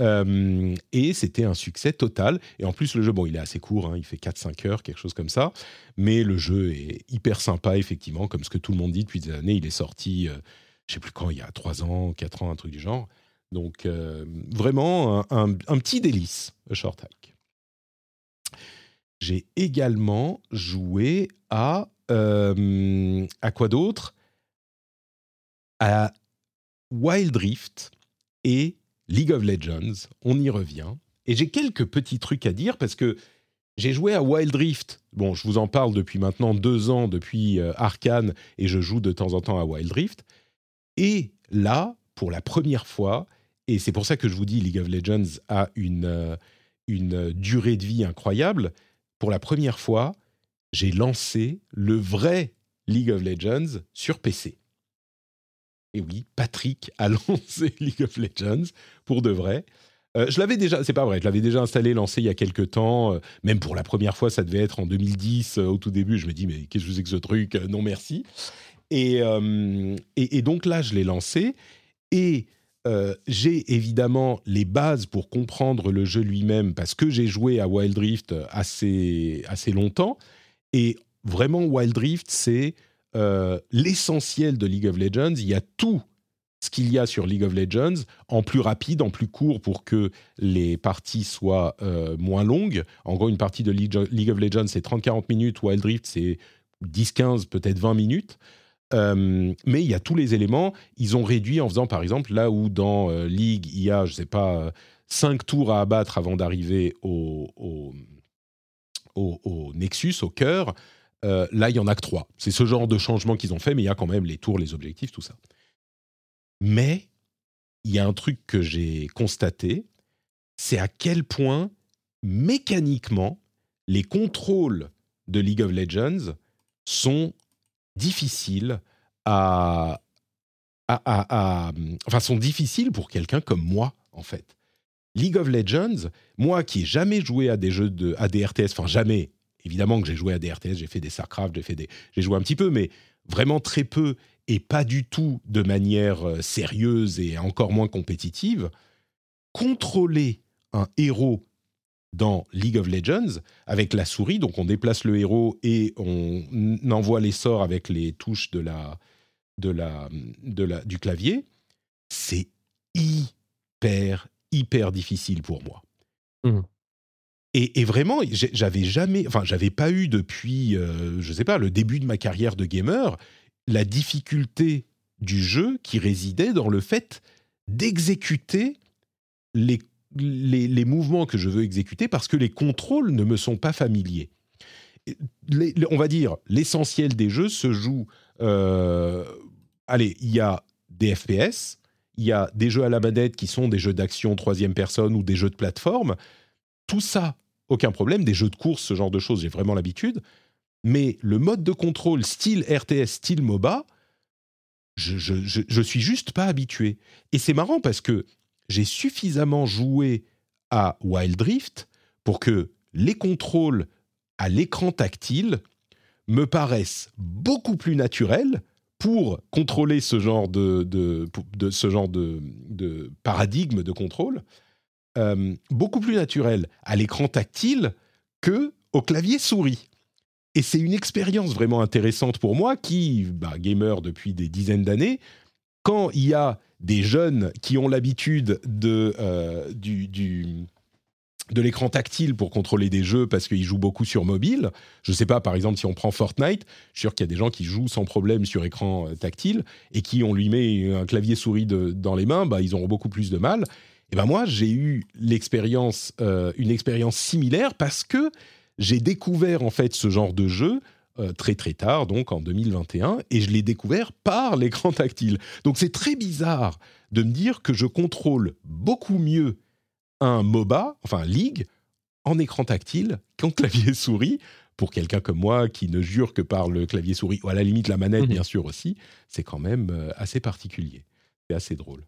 S1: Euh, et c'était un succès total. Et en plus, le jeu, bon, il est assez court, hein, il fait 4-5 heures, quelque chose comme ça. Mais le jeu est hyper sympa, effectivement, comme ce que tout le monde dit depuis des années. Il est sorti, euh, je sais plus quand, il y a 3 ans, 4 ans, un truc du genre. Donc, euh, vraiment un, petit délice, Short Hack. J'ai également joué à. à quoi d'autre? À Wild Rift et League of Legends, on y revient. Et j'ai quelques petits trucs à dire parce que j'ai joué à Wild Rift. Bon, je vous en parle depuis maintenant deux ans, depuis euh, Arkane, et je joue de temps en temps à Wild Rift. Et là, pour la première fois, et c'est pour ça que je vous dis League of Legends a une, euh, une durée de vie incroyable, pour la première fois, j'ai lancé le vrai League of Legends sur PC. Et oui, Patrick a lancé League of Legends pour de vrai. Euh, je l'avais déjà, c'est pas vrai, je l'avais déjà installé, lancé il y a quelques temps. Euh, même pour la première fois, ça devait être en 2010 euh, au tout début. Je me dis, mais qu'est-ce que c'est que ce truc Non, merci. Et, et, donc là, je l'ai lancé. Et j'ai évidemment les bases pour comprendre le jeu lui-même parce que j'ai joué à Wild Rift assez, assez longtemps. Et vraiment, Wild Rift, c'est euh, l'essentiel de League of Legends. Il y a tout ce qu'il y a sur League of Legends en plus rapide, en plus court pour que les parties soient euh, moins longues. En gros, une partie de League of Legends, c'est 30-40 minutes. Wild Rift, c'est 10-15, peut-être 20 minutes. Euh, mais il y a tous les éléments. Ils ont réduit en faisant, par exemple, là où dans League, il y a, je ne sais pas, 5 tours à abattre avant d'arriver au, Nexus, au cœur. Euh, là, il y en a que trois. C'est ce genre de changement qu'ils ont fait, mais il y a quand même les tours, les objectifs, tout ça. Mais il y a un truc que j'ai constaté, c'est à quel point mécaniquement les contrôles de League of Legends sont difficiles à, enfin sont difficiles pour quelqu'un comme moi en fait. League of Legends, moi qui ai jamais joué à des jeux de à des RTS, enfin jamais, évidemment que j'ai joué à des RTS, j'ai fait des StarCraft, j'ai fait des, j'ai joué un petit peu, mais vraiment très peu et pas du tout de manière euh, sérieuse et encore moins compétitive. Contrôler un héros dans League of Legends avec la souris, donc on déplace le héros et on envoie les sorts avec les touches de la, de la, de la, du clavier, c'est hyper, hyper difficile pour moi. Mmh. Et, vraiment, j'avais jamais, enfin, j'avais pas eu depuis, euh, je sais pas, le début de ma carrière de gamer, la difficulté du jeu qui résidait dans le fait d'exécuter les, les, mouvements que je veux exécuter parce que les contrôles ne me sont pas familiers. on va dire, l'essentiel des jeux se joue. Euh, allez, il y a des FPS, il y a des jeux à la manette qui sont des jeux d'action troisième personne ou des jeux de plateforme. Tout ça aucun problème. Des jeux de course, ce genre de choses, j'ai vraiment l'habitude. Mais le mode de contrôle style RTS, style MOBA, je, je, suis juste pas habitué. Et c'est marrant parce que j'ai suffisamment joué à Wild Rift pour que les contrôles à l'écran tactile me paraissent beaucoup plus naturels pour contrôler ce genre de, ce genre de, paradigme de contrôle euh, beaucoup plus naturel à l'écran tactile que au clavier souris. Et c'est une expérience vraiment intéressante pour moi qui, bah, gamer depuis des dizaines d'années, quand il y a des jeunes qui ont l'habitude de, euh, du, de l'écran tactile pour contrôler des jeux parce qu'ils jouent beaucoup sur mobile. Je ne sais pas, par exemple, si on prend Fortnite, je suis sûr qu'il y a des gens qui jouent sans problème sur écran euh, tactile et qui, on lui met un clavier souris dans les mains, bah, ils auront beaucoup plus de mal. Et ben moi, j'ai eu euh, une expérience similaire parce que j'ai découvert en fait ce genre de jeu euh, très très tard, donc en 2021, et je l'ai découvert par l'écran tactile. Donc c'est très bizarre de me dire que je contrôle beaucoup mieux un MOBA, enfin League, en écran tactile qu'en clavier souris. Pour quelqu'un comme moi qui ne jure que par le clavier souris, ou à la limite la manette, mhm. bien sûr aussi, c'est quand même euh, assez particulier. C'est assez drôle.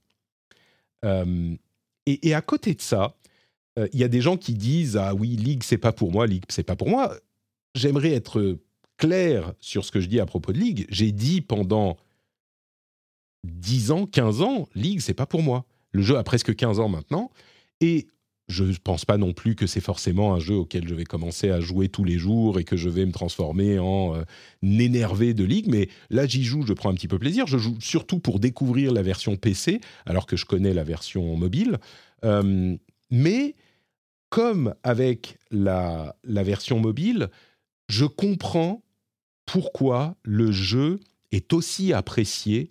S1: Euh, et, à côté de ça, euh, il y a des gens qui disent Ah oui, League, c'est pas pour moi, League, c'est pas pour moi. J'aimerais être clair sur ce que je dis à propos de League. J'ai dit pendant 10 ans, 15 ans, League, c'est pas pour moi. Le jeu a presque 15 ans maintenant. Et je ne pense pas non plus que c'est forcément un jeu auquel je vais commencer à jouer tous les jours et que je vais me transformer en euh, énervé de League. Mais là, j'y joue, je prends un petit peu plaisir. Je joue surtout pour découvrir la version PC, alors que je connais la version mobile. Euh, mais comme avec la version mobile, je comprends pourquoi le jeu est aussi apprécié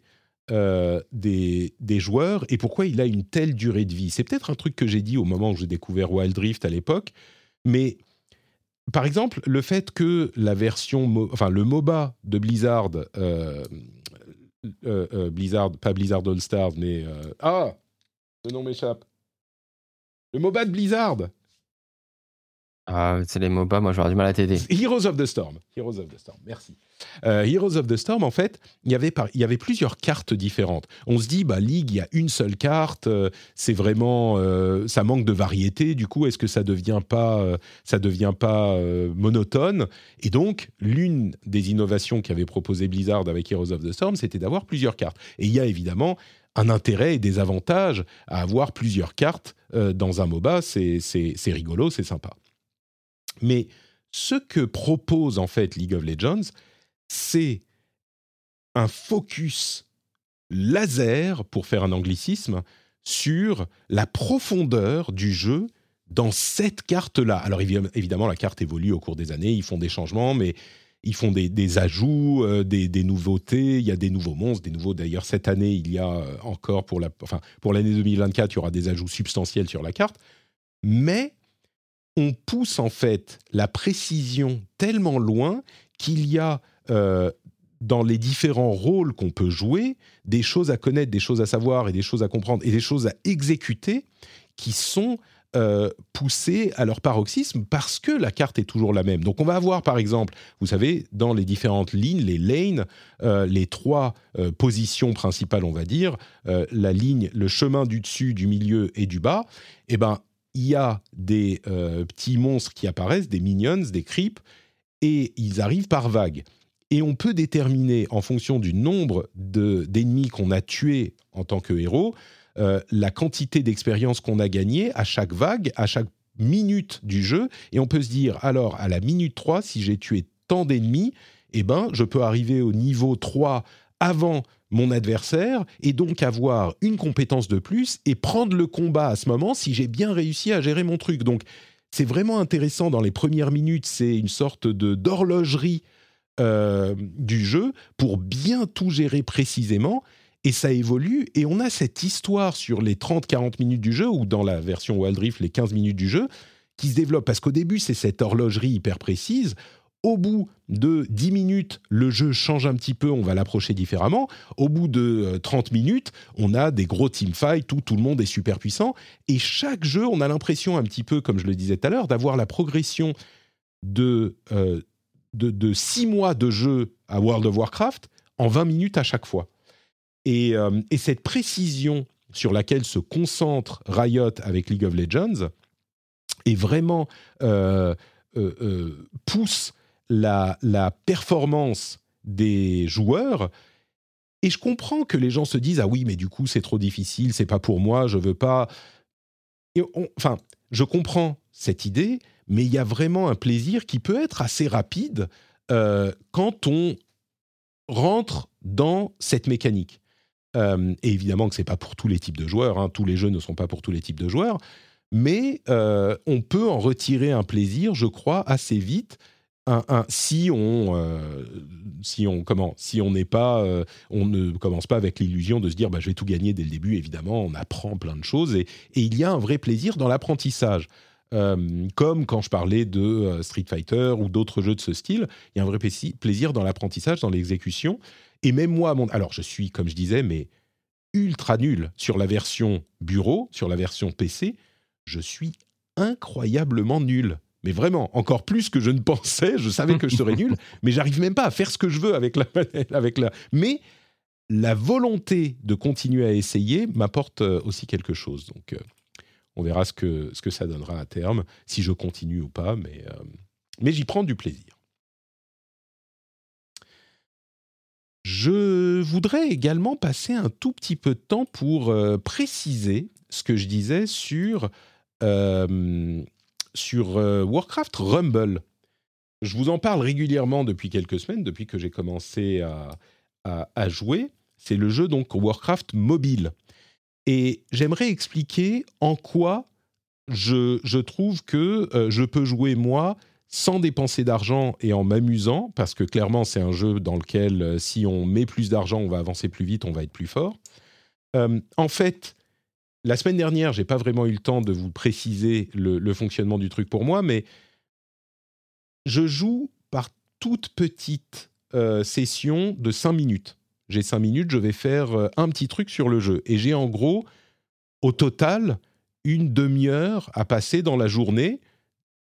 S1: euh, des, joueurs et pourquoi il a une telle durée de vie. C'est peut-être un truc que j'ai dit au moment où j'ai découvert Wild Rift à l'époque, mais par exemple, le fait que la version, enfin le MOBA de Blizzard, euh, euh, Blizzard, pas Blizzard All Stars, mais ah, le nom m'échappe. Le MOBA de Blizzard,
S2: ah, c'est les MOBA, moi j'aurais du mal à t'aider.
S1: Heroes of the Storm. Heroes of the Storm, merci. Euh, Heroes of the Storm, en fait, il y, avait plusieurs cartes différentes. On se dit, bah, League, il y a une seule carte, euh, c'est vraiment. Euh, ça manque de variété, du coup, est-ce que ça devient pas, ça devient pas monotone? Et donc, l'une des innovations qu'avait proposé Blizzard avec Heroes of the Storm, c'était d'avoir plusieurs cartes. Et il y a évidemment un intérêt et des avantages à avoir plusieurs cartes dans un MOBA, c'est rigolo, c'est sympa. Mais ce que propose en fait League of Legends, c'est un focus laser, pour faire un anglicisme, sur la profondeur du jeu dans cette carte-là. Alors évidemment, la carte évolue au cours des années, ils font des changements, mais ils font des, ajouts, euh, des, nouveautés, il y a des nouveaux monstres, des nouveaux... D'ailleurs, cette année, il y a euh, encore, pour la, enfin, pour l'année 2024, il y aura des ajouts substantiels sur la carte. Mais on pousse en fait la précision tellement loin qu'il y a euh, dans les différents rôles qu'on peut jouer des choses à connaître, des choses à savoir et des choses à comprendre et des choses à exécuter qui sont euh, poussées à leur paroxysme parce que la carte est toujours la même. Donc on va avoir par exemple, vous savez, dans les différentes lignes, les lanes, euh, les trois positions principales, on va dire, la ligne, le chemin du dessus, du milieu et du bas, eh ben il y a des euh, petits monstres qui apparaissent, des minions, des creeps, et ils arrivent par vagues. Et on peut déterminer, en fonction du nombre d'ennemis qu'on a tués en tant que héros, euh, la quantité d'expérience qu'on a gagnée à chaque vague, à chaque minute du jeu. Et on peut se dire, alors, à la minute 3, si j'ai tué tant d'ennemis, eh ben, je peux arriver au niveau 3 avant mon adversaire et donc avoir une compétence de plus et prendre le combat à ce moment si j'ai bien réussi à gérer mon truc. Donc c'est vraiment intéressant dans les premières minutes, c'est une sorte de d'horlogerie euh, du jeu pour bien tout gérer précisément et ça évolue et on a cette histoire sur les 30-40 minutes du jeu ou dans la version Wild Rift les 15 minutes du jeu qui se développe parce qu'au début c'est cette horlogerie hyper précise au bout de 10 minutes, le jeu change un petit peu, on va l'approcher différemment. Au bout de 30 euh, minutes, on a des gros teamfights où tout le monde est super puissant. Et chaque jeu, on a l'impression, un petit peu comme je le disais tout à l'heure, d'avoir la progression de, euh, de, 6 mois de jeu à World of Warcraft en 20 minutes à chaque fois. Euh, et cette précision sur laquelle se concentre Riot avec League of Legends est vraiment pousse la, performance des joueurs. Et je comprends que les gens se disent ah oui mais du coup c'est trop difficile, c'est pas pour moi, je veux pas. enfin, je comprends cette idée, mais il y a vraiment un plaisir qui peut être assez rapide euh, quand on rentre dans cette mécanique. Euh, et évidemment que c'est pas pour tous les types de joueurs, hein. tous les jeux ne sont pas pour tous les types de joueurs, mais euh, on peut en retirer un plaisir, je crois, assez vite si on, euh, si on, comment, si on n'est pas, euh, on ne commence pas avec l'illusion de se dire, bah, je vais tout gagner dès le début. Évidemment, on apprend plein de choses et, il y a un vrai plaisir dans l'apprentissage. Euh, comme quand je parlais de Street Fighter ou d'autres jeux de ce style, il y a un vrai plaisir dans l'apprentissage, dans l'exécution. Et même moi, alors je suis, comme je disais, mais ultra nul sur la version bureau, sur la version PC. Je suis incroyablement nul. Mais vraiment, encore plus que je ne pensais. Je savais que je serais nul, mais j'arrive même pas à faire ce que je veux avec la avec la. Mais la volonté de continuer à essayer m'apporte euh, aussi quelque chose. Donc, euh, on verra ce que, ce que ça donnera à terme, si je continue ou pas, mais, euh, mais j'y prends du plaisir. Je voudrais également passer un tout petit peu de temps pour préciser ce que je disais sur, sur Warcraft Rumble. Je vous en parle régulièrement depuis quelques semaines, depuis que j'ai commencé à, jouer. C'est le jeu donc Warcraft mobile. Et j'aimerais expliquer en quoi je, trouve que euh, je peux jouer moi sans dépenser d'argent et en m'amusant, parce que clairement c'est un jeu dans lequel euh, si on met plus d'argent, on va avancer plus vite, on va être plus fort. Euh, en fait, la semaine dernière, j'ai pas vraiment eu le temps de vous préciser le, fonctionnement du truc pour moi, mais je joue par toute petite session de 5 minutes j'ai cinq minutes, je vais faire euh, un petit truc sur le jeu. Et j'ai en gros, au total, une demi-heure à passer dans la journée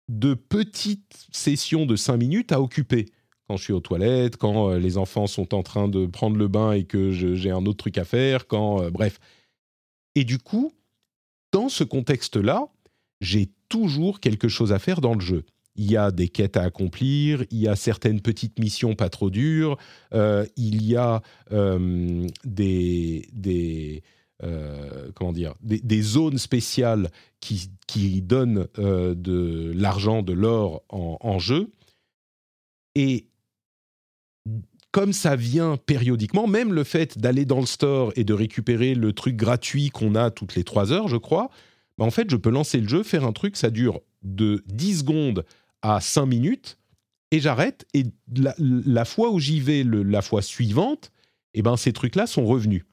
S1: de petites sessions de cinq minutes à occuper. Quand je suis aux toilettes, quand euh, les enfants sont en train de prendre le bain et que j'ai un autre truc à faire, quand... Euh, bref. Et du coup, dans ce contexte-là, j'ai toujours quelque chose à faire dans le jeu il y a des quêtes à accomplir, il y a certaines petites missions pas trop dures, euh, il y a euh, des, des euh, comment dire, des, zones spéciales qui, qui donnent de l'argent, de l'or en, en, jeu. Et comme ça vient périodiquement, même le fait d'aller dans le store et de récupérer le truc gratuit qu'on a toutes les trois heures, je crois, bah en fait, je peux lancer le jeu, faire un truc, ça dure de 10 secondes à 5 minutes et j'arrête. Et la, fois où j'y vais, la fois suivante, eh ben, ces trucs-là sont revenus.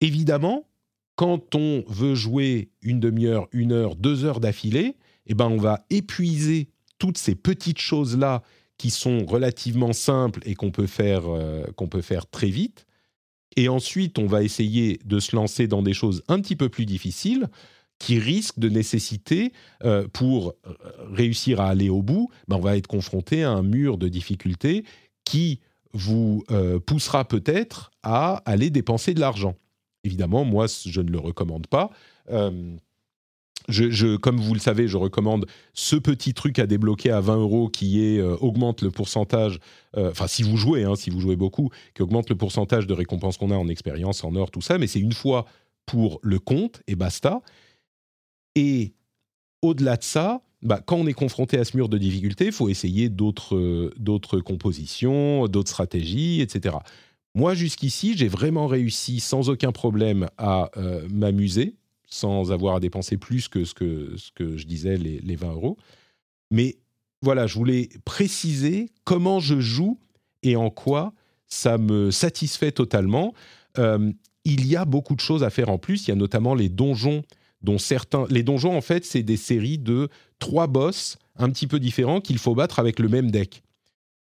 S1: Évidemment, quand on veut jouer une demi-heure, une heure, deux heures d'affilée, eh ben, on va épuiser toutes ces petites choses-là qui sont relativement simples et qu'on peut, faire, euh, qu'on peut faire très vite. Et ensuite, on va essayer de se lancer dans des choses un petit peu plus difficiles qui risque de nécessiter, euh, pour euh, réussir à aller au bout, ben on va être confronté à un mur de difficultés qui vous poussera peut-être à aller dépenser de l'argent. Évidemment, moi, je ne le recommande pas. Je, comme vous le savez, je recommande ce petit truc à débloquer à 20 euros qui est, augmente le pourcentage, enfin si vous jouez, hein, si vous jouez beaucoup, qui augmente le pourcentage de récompense qu'on a en expérience, en or, tout ça, mais c'est une fois pour le compte et basta. Et au-delà de ça, bah, quand on est confronté à ce mur de difficulté, il faut essayer d'autres, d'autres compositions, d'autres stratégies, etc. Moi, jusqu'ici, j'ai vraiment réussi sans aucun problème à euh, m'amuser, sans avoir à dépenser plus que ce que, je disais, les, les 20 euros. Mais voilà, je voulais préciser comment je joue et en quoi ça me satisfait totalement. Euh, il y a beaucoup de choses à faire en plus. Il y a notamment les donjons dont certains. Les donjons, en fait, c'est des séries de trois boss un petit peu différents qu'il faut battre avec le même deck.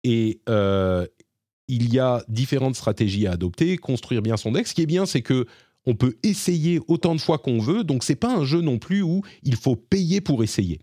S1: Et euh, il y a différentes stratégies à adopter, construire bien son deck. Ce qui est bien, c'est que on peut essayer autant de fois qu'on veut, donc c'est pas un jeu non plus où il faut payer pour essayer.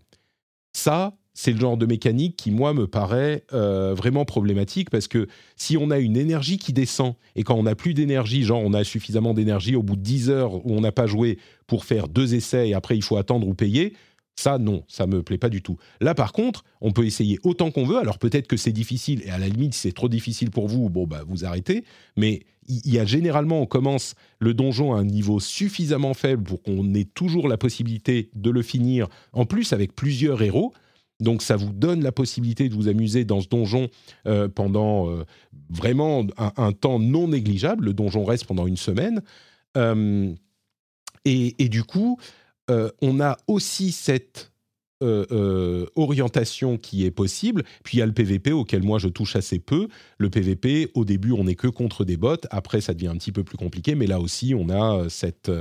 S1: Ça, c'est le genre de mécanique qui, moi, me paraît euh, vraiment problématique parce que si on a une énergie qui descend et quand on n'a plus d'énergie, genre on a suffisamment d'énergie au bout de 10 heures où on n'a pas joué pour faire deux essais et après il faut attendre ou payer, ça, non, ça me plaît pas du tout. Là, par contre, on peut essayer autant qu'on veut. Alors peut-être que c'est difficile et à la limite, si c'est trop difficile pour vous, bon, bah, vous arrêtez. Mais il y a généralement, on commence le donjon à un niveau suffisamment faible pour qu'on ait toujours la possibilité de le finir, en plus avec plusieurs héros. Donc ça vous donne la possibilité de vous amuser dans ce donjon euh, pendant euh, vraiment un, temps non négligeable. Le donjon reste pendant une semaine. Euh, et, du coup, on a aussi cette orientation qui est possible. Puis il y a le PVP auquel moi je touche assez peu. Le PVP, au début, on n'est que contre des bots. Après, ça devient un petit peu plus compliqué. Mais là aussi, on a cette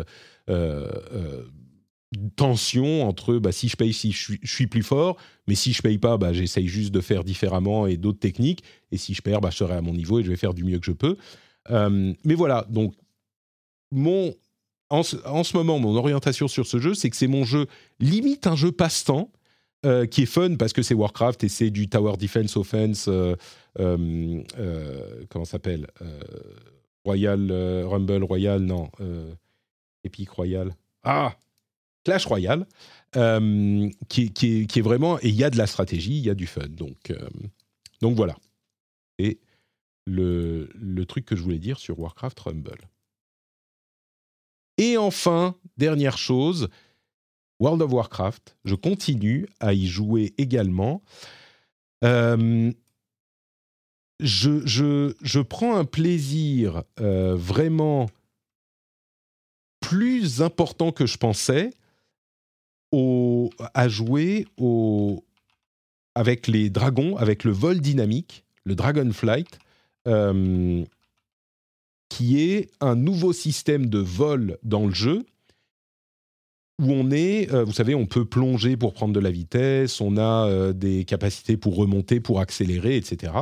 S1: tension entre bah, si je paye, si je suis, plus fort, mais si je paye pas, bah, j'essaye juste de faire différemment et d'autres techniques. Et si je perds, bah, je serai à mon niveau et je vais faire du mieux que je peux. Euh, mais voilà, donc mon en ce, moment, mon orientation sur ce jeu, c'est que c'est mon jeu limite un jeu passe-temps. Euh, qui est fun parce que c'est Warcraft et c'est du Tower Defense Offense, euh, euh, comment s'appelle Royal Rumble Royal, non, Epic Royal. Ah Clash Royale, qui, est, vraiment. Et il y a de la stratégie, il y a du fun. Donc, donc voilà. Et le truc que je voulais dire sur Warcraft Rumble. Et enfin, dernière chose, World of Warcraft, je continue à y jouer également. Euh, je, je, je, prends un plaisir euh, vraiment plus important que je pensais à jouer au, avec les dragons, avec le vol dynamique, le Dragonflight. Euh, qui est un nouveau système de vol dans le jeu où on est, euh, vous savez, on peut plonger pour prendre de la vitesse, on a euh, des capacités pour remonter, pour accélérer, etc.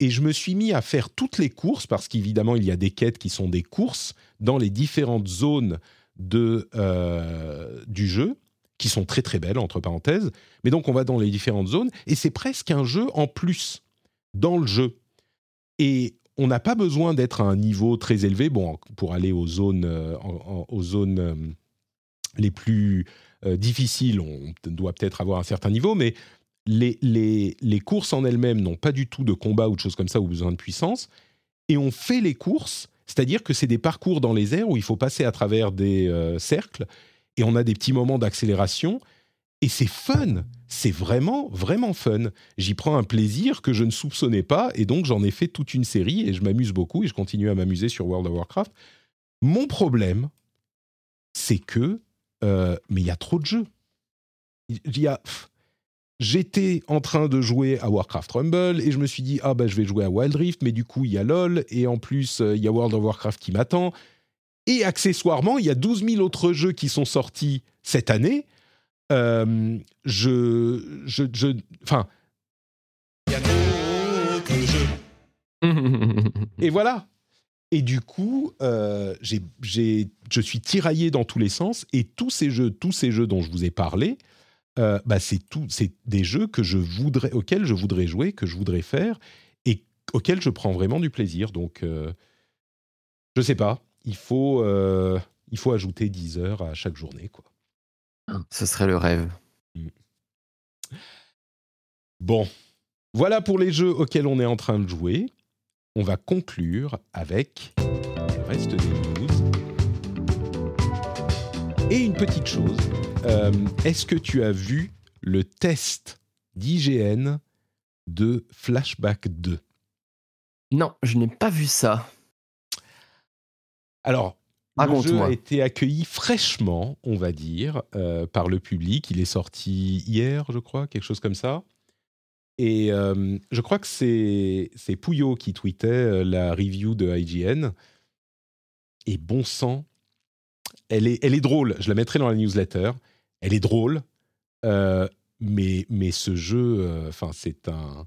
S1: Et je me suis mis à faire toutes les courses, parce qu'évidemment, il y a des quêtes qui sont des courses dans les différentes zones de, euh, du jeu, qui sont très très belles, entre parenthèses. Mais donc, on va dans les différentes zones, et c'est presque un jeu en plus dans le jeu. Et on n'a pas besoin d'être à un niveau très élevé bon, pour aller aux zones, euh, aux zones euh, les plus euh, difficiles. On doit peut-être avoir un certain niveau, mais les, courses en elles-mêmes n'ont pas du tout de combat ou de choses comme ça ou besoin de puissance. Et on fait les courses, c'est-à-dire que c'est des parcours dans les airs où il faut passer à travers des cercles et on a des petits moments d'accélération et c'est fun, c'est vraiment, vraiment fun. J'y prends un plaisir que je ne soupçonnais pas, et donc j'en ai fait toute une série, et je m'amuse beaucoup, et je continue à m'amuser sur World of Warcraft. Mon problème, c'est que, euh, mais il y a trop de jeux. Il y a... J'étais en train de jouer à Warcraft Rumble et je me suis dit, ah bah je vais jouer à Wild Rift, mais du coup il y a LoL et en plus euh, il y a World of Warcraft qui m'attend. Et accessoirement, il y a 12 000 autres jeux qui sont sortis cette année euh, je, je, je, enfin, et voilà. Et du coup, euh, j'ai, je suis tiraillé dans tous les sens. Et tous ces jeux, tous ces jeux dont je vous ai parlé, euh, bah c'est tout, c'est des jeux que je voudrais, auxquels je voudrais jouer, que je voudrais faire, et auxquels je prends vraiment du plaisir. Donc, euh, je sais pas. Il faut, euh, il faut ajouter 10 heures à chaque journée, quoi.
S2: Ce serait le rêve.
S1: Bon, voilà pour les jeux auxquels on est en train de jouer. On va conclure avec le reste des news. Et une petite chose, euh, est-ce que tu as vu le test d'IGN de Flashback 2
S2: Non, je n'ai pas vu ça.
S1: Alors, le jeu a été accueilli fraîchement, on va dire, euh, par le public. Il est sorti hier, je crois, quelque chose comme ça. Et euh, je crois que c'est Pouillot qui tweetait euh, la review de IGN. Et bon sang, elle est, elle est drôle. Je la mettrai dans la newsletter. Elle est drôle, mais, mais ce jeu, enfin, c'est un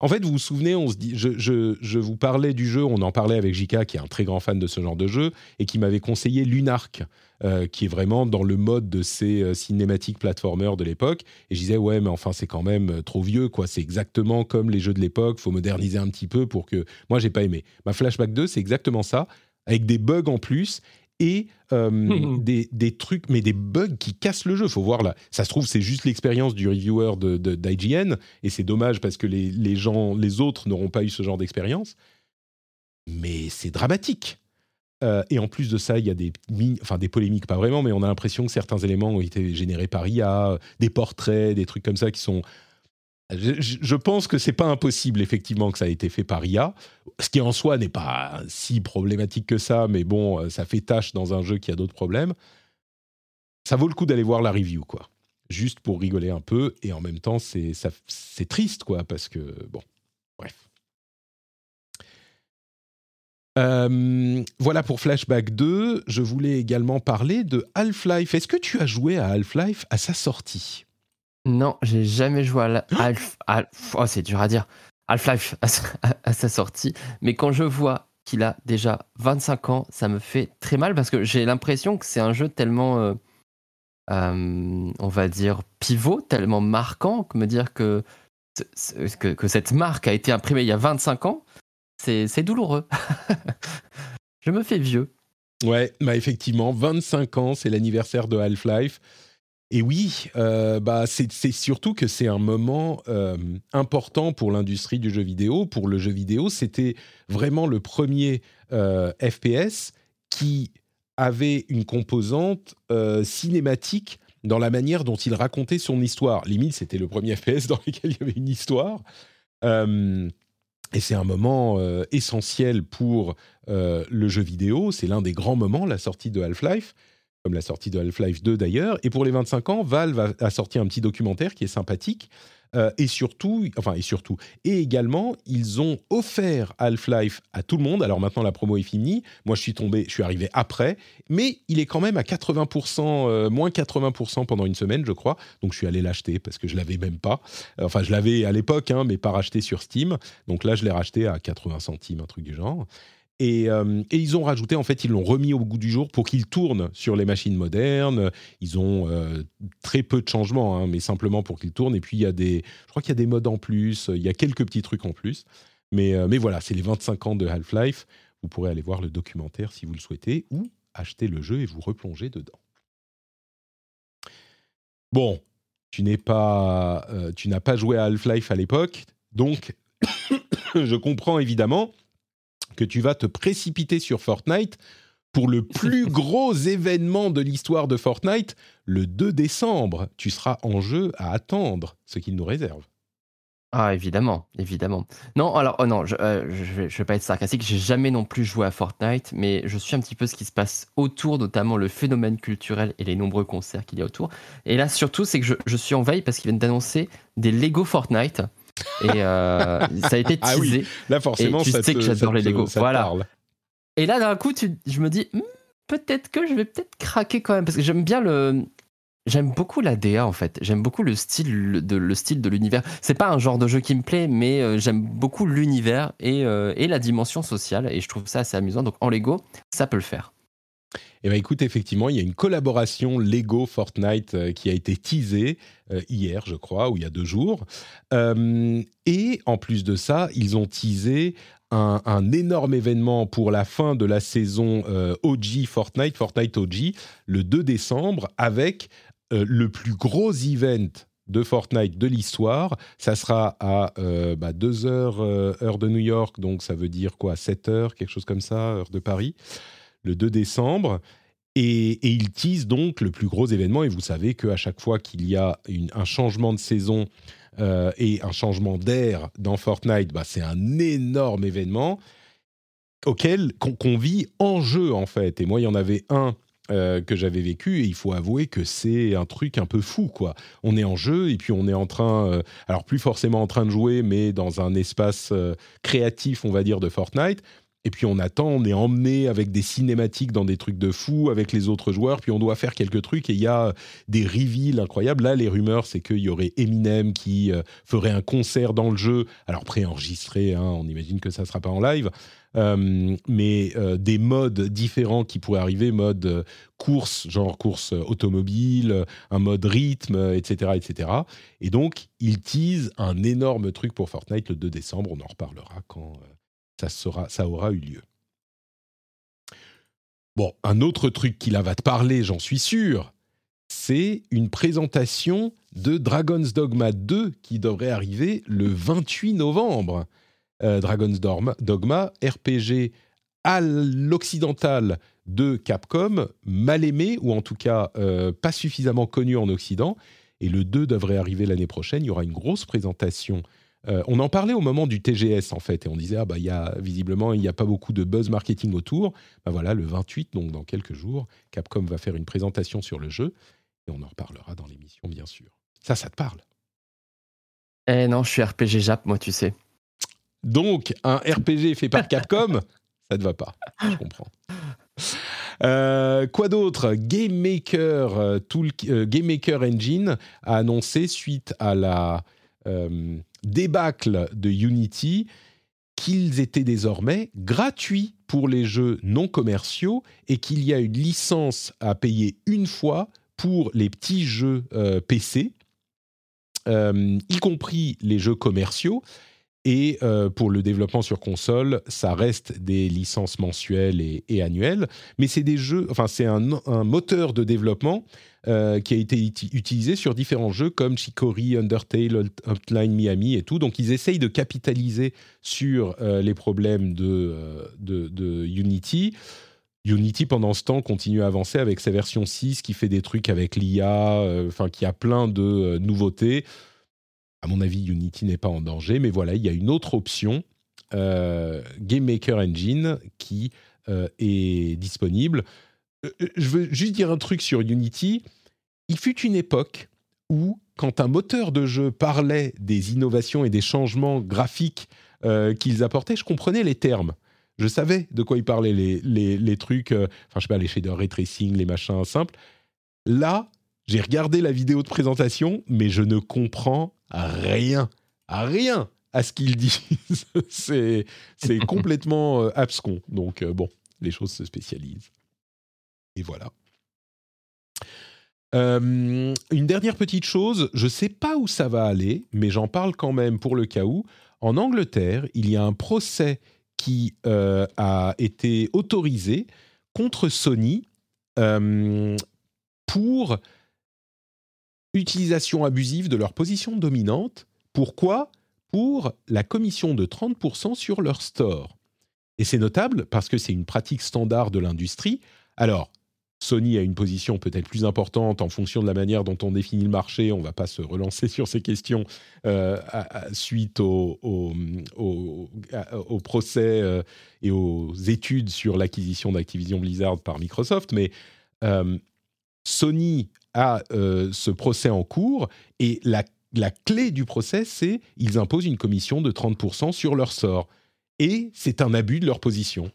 S1: en fait, vous vous souvenez, on se dit, je, vous parlais du jeu, on en parlait avec Jika, qui est un très grand fan de ce genre de jeu, et qui m'avait conseillé Lunark, euh, qui est vraiment dans le mode de ces euh, cinématiques platformers de l'époque. Et je disais, ouais, mais enfin, c'est quand même euh, trop vieux, quoi. C'est exactement comme les jeux de l'époque, faut moderniser un petit peu pour que. Moi, j'ai pas aimé. Ma Flashback 2, c'est exactement ça, avec des bugs en plus et euh, des, trucs, mais des bugs qui cassent le jeu. Faut voir là. Ça se trouve, c'est juste l'expérience du reviewer de, d'IGN, et c'est dommage parce que les, gens, les autres n'auront pas eu ce genre d'expérience. Mais c'est dramatique. Euh, et en plus de ça, il y a des, enfin des polémiques, pas vraiment, mais on a l'impression que certains éléments ont été générés par IA, des portraits, des trucs comme ça qui sont je, pense que c'est pas impossible effectivement que ça ait été fait par IA, ce qui en soi n'est pas si problématique que ça, mais bon, euh, ça fait tâche dans un jeu qui a d'autres problèmes. Ça vaut le coup d'aller voir la review, quoi. Juste pour rigoler un peu, et en même temps, c'est triste, quoi, parce que bon, bref. Euh, voilà pour Flashback 2. Je voulais également parler de Half-Life. Est-ce que tu as joué à Half-Life à sa sortie?
S2: Non, j'ai jamais joué à Half, oh, c'est dur à dire. Half-Life à, sa sortie, mais quand je vois qu'il a déjà 25 ans. Ça me fait très mal parce que j'ai l'impression que c'est un jeu tellement, euh, euh, on va dire, pivot, tellement marquant, que me dire que, que, que cette marque a été imprimée il y a 25 ans, c'est douloureux. Je me fais vieux.
S1: Ouais, bah effectivement, 25 ans, c'est l'anniversaire de Half-Life. Et oui, euh, bah c'est surtout que c'est un moment euh, important pour l'industrie du jeu vidéo. Pour le jeu vidéo, c'était vraiment le premier euh, FPS qui avait une composante cinématique dans la manière dont il racontait son histoire. Limite, c'était le premier FPS dans lequel il y avait une histoire. et c'est un moment essentiel pour le jeu vidéo. C'est l'un des grands moments, la sortie de Half-Life comme la sortie de Half-Life 2 d'ailleurs. Et pour les 25 ans, Valve a, sorti un petit documentaire qui est sympathique. Euh, et surtout, enfin, et surtout, et également, ils ont offert Half-Life à tout le monde. Alors maintenant, la promo est finie. Moi, je suis tombé, je suis arrivé après, mais il est quand même à 80%, euh, moins 80% pendant une semaine, je crois. Donc, je suis allé l'acheter parce que je l'avais même pas. Enfin, je l'avais à l'époque, hein, mais pas racheté sur Steam. Donc là, je l'ai racheté à 80 centimes, un truc du genre. Euh, et, ils ont rajouté, en fait, ils l'ont remis au goût du jour pour qu'il tourne sur les machines modernes. Ils ont euh, très peu de changements, hein, mais simplement pour qu'il tourne. Et puis, il y a des, je crois qu'il y a des modes en plus, il y a quelques petits trucs en plus. Mais, euh, mais voilà, c'est les 25 ans de Half-Life. Vous pourrez aller voir le documentaire si vous le souhaitez, ou acheter le jeu et vous replonger dedans. Bon, tu n'es pas, tu n'as pas joué à Half-Life à l'époque, donc je comprends évidemment que tu vas te précipiter sur Fortnite pour le plus gros événement de l'histoire de Fortnite, le 2 décembre. Tu seras en jeu à attendre ce qu'il nous réserve.
S2: Ah, évidemment, évidemment. Non, alors, oh non, je, ne euh, vais, vais, pas être sarcastique, j'ai jamais non plus joué à Fortnite, mais je suis un petit peu ce qui se passe autour, notamment le phénomène culturel et les nombreux concerts qu'il y a autour. Et là, surtout, c'est que je, je, suis en veille parce qu'ils viennent d'annoncer des Lego Fortnite. Et euh, ça a été teasé. Ah oui.
S1: Là, forcément, tu sais que j'adore les Lego. Voilà.
S2: Et là, d'un coup, je me dis, hmm, peut-être que je vais peut-être craquer quand même, parce que j'aime bien le. J'aime beaucoup la DA en fait. J'aime beaucoup le style de le style de l'univers. C'est pas un genre de jeu qui me plaît, mais euh, j'aime beaucoup l'univers et, euh, et la dimension sociale. Et je trouve ça assez amusant. Donc en Lego, ça peut le faire.
S1: Eh bien, écoute, effectivement, il y a une collaboration Lego Fortnite euh, qui a été teasée euh, hier, je crois, ou il y a deux jours. Euh, et en plus de ça, ils ont teasé un, énorme événement pour la fin de la saison OG Fortnite, Fortnite OG, le 2 décembre, avec le plus gros event de Fortnite de l'histoire. Ça sera à 2 bah, heures heure de New York, donc ça veut dire quoi 7 heures, quelque chose comme ça, heure de Paris le 2 décembre. Et, il tease donc le plus gros événement. Et vous savez qu'à chaque fois qu'il y a un changement de saison euh, et un changement d'air dans Fortnite, bah, c'est un énorme événement auquel qu'on vit en jeu en fait. Et moi, il y en avait un euh, que j'avais vécu et il faut avouer que c'est un truc un peu fou quoi. On est en jeu et puis on est en train, euh, alors plus forcément en train de jouer, mais dans un espace créatif, on va dire, de Fortnite. Et puis on attend, on est emmené avec des cinématiques dans des trucs de fou avec les autres joueurs, puis on doit faire quelques trucs et il y a des reveals incroyables. Là, les rumeurs, c'est qu'il y aurait Eminem qui euh, ferait un concert dans le jeu, alors préenregistré, hein, on imagine que ça ne sera pas en live, euh, mais euh, des modes différents qui pourraient arriver, mode course, genre course automobile, un mode rythme, etc., etc. Et donc, ils teasent un énorme truc pour Fortnite le 2 décembre, on en reparlera quand ça, aura eu lieu. Bon, un autre truc qui là va te parler, j'en suis sûr, c'est une présentation de Dragon's Dogma 2 qui devrait arriver le 28 novembre. Euh, Dragon's Dogma, RPG à l'occidental de Capcom, mal aimé, ou en tout cas euh, pas suffisamment connu en Occident. Et le 2 devrait arriver l'année prochaine. Il y aura une grosse présentation euh, on en parlait au moment du TGS en fait, et on disait ah bah il y a visiblement il n'y a pas beaucoup de buzz marketing autour. Bah voilà, le 28 donc dans quelques jours, Capcom va faire une présentation sur le jeu et on en reparlera dans l'émission bien sûr. Ça, ça te parle?
S2: Eh non, je suis RPG Jap, moi tu sais.
S1: Donc un RPG fait par Capcom, ça te va pas, je comprends. Euh, quoi d'autre? Game Maker, euh, Game Maker Engine a annoncé suite à la débâcle de Unity qu'ils étaient désormais gratuits pour les jeux non commerciaux et qu'il y a une licence à payer une fois pour les petits jeux euh, PC, euh, y compris les jeux commerciaux. Et euh, pour le développement sur console, ça reste des licences mensuelles et, annuelles, mais c'est des jeux, enfin c'est un, moteur de développement euh, qui a été utilisé sur différents jeux comme Chicory, Undertale, Hotline Miami et tout. Donc ils essayent de capitaliser sur euh, les problèmes de, Unity. Unity, pendant ce temps, continue à avancer avec sa version 6 qui fait des trucs avec l'IA, enfin qui a plein de nouveautés à mon avis, Unity n'est pas en danger, mais voilà, il y a une autre option, euh, Game Maker Engine, qui euh, est disponible. Euh, je veux juste dire un truc sur Unity. Il fut une époque où, quand un moteur de jeu parlait des innovations et des changements graphiques qu'ils apportaient, je comprenais les termes. Je savais de quoi ils parlaient, les, trucs, enfin, je sais pas, les shaders ray les machins simples. Là, j'ai regardé la vidéo de présentation, mais je ne comprends rien, rien à ce qu'ils disent. c'est, complètement euh, abscon. Donc, euh, bon, les choses se spécialisent. Et voilà. Euh, une dernière petite chose, je ne sais pas où ça va aller, mais j'en parle quand même pour le cas où. En Angleterre, il y a un procès qui a été autorisé contre Sony pour utilisation abusive de leur position dominante. Pourquoi? Pour la commission de 30% sur leur store. Et c'est notable parce que c'est une pratique standard de l'industrie. Alors, Sony a une position peut-être plus importante en fonction de la manière dont on définit le marché. On ne va pas se relancer sur ces questions euh, suite au, procès euh, et aux études sur l'acquisition d'Activision Blizzard par Microsoft. Mais euh, Sony a euh, ce procès en cours et la, clé du procès, c'est ils imposent une commission de 30% sur leur sort. Et c'est un abus de leur position.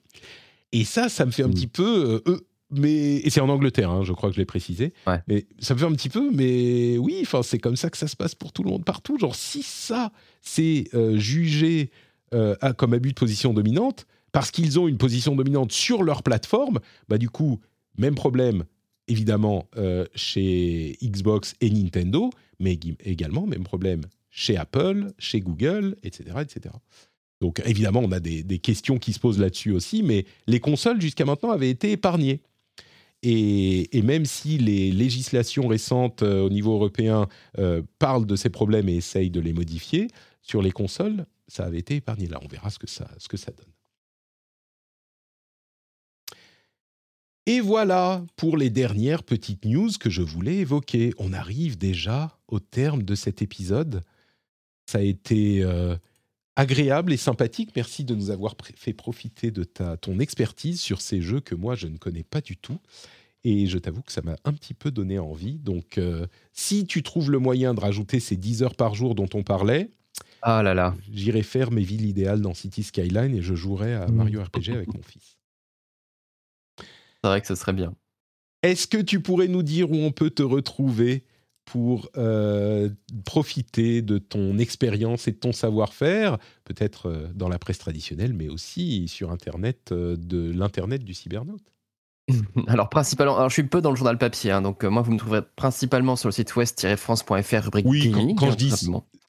S1: Et ça, ça me fait un mmh. petit peu... Euh, mais et c'est en Angleterre, hein, je crois que je l'ai précisé. Mais ça me fait un petit peu, mais oui, enfin c'est comme ça que ça se passe pour tout le monde partout. Genre si ça c'est euh, jugé comme abus de position dominante parce qu'ils ont une position dominante sur leur plateforme, bah du coup même problème, évidemment euh, chez Xbox et Nintendo, mais également, même problème, chez Apple, chez Google, etc. etc. Donc évidemment, on a des, questions qui se posent là-dessus aussi, mais les consoles jusqu'à maintenant avaient été épargnées. Et, même si les législations récentes euh, au niveau européen euh, parlent de ces problèmes et essayent de les modifier, sur les consoles, ça avait été épargné. Là, on verra ce que ce que ça donne. Et voilà pour les dernières petites news que je voulais évoquer. On arrive déjà au terme de cet épisode. Ça a été euh, agréable et sympathique. Merci de nous avoir fait profiter de ta, ton expertise sur ces jeux que moi je ne connais pas du tout. Et je t'avoue que ça m'a un petit peu donné envie. Donc, euh, si tu trouves le moyen de rajouter ces 10 heures par jour dont on parlait,
S2: ah là là.
S1: j'irai faire mes villes idéales dans City Skyline et je jouerai à mmh. Mario RPG avec mon fils.
S2: C'est vrai que ce serait bien.
S1: Est-ce que tu pourrais nous dire où on peut te retrouver pour euh, profiter de ton expérience et de ton savoir-faire, peut-être euh, dans la presse traditionnelle, mais aussi sur Internet, euh, de l'Internet du cybernaute
S2: alors principalement, alors je suis peu dans le journal papier, hein, donc moi vous me trouverez principalement sur le site west-france.fr rubrique
S1: oui,
S2: gaming.
S1: Quand, je dis,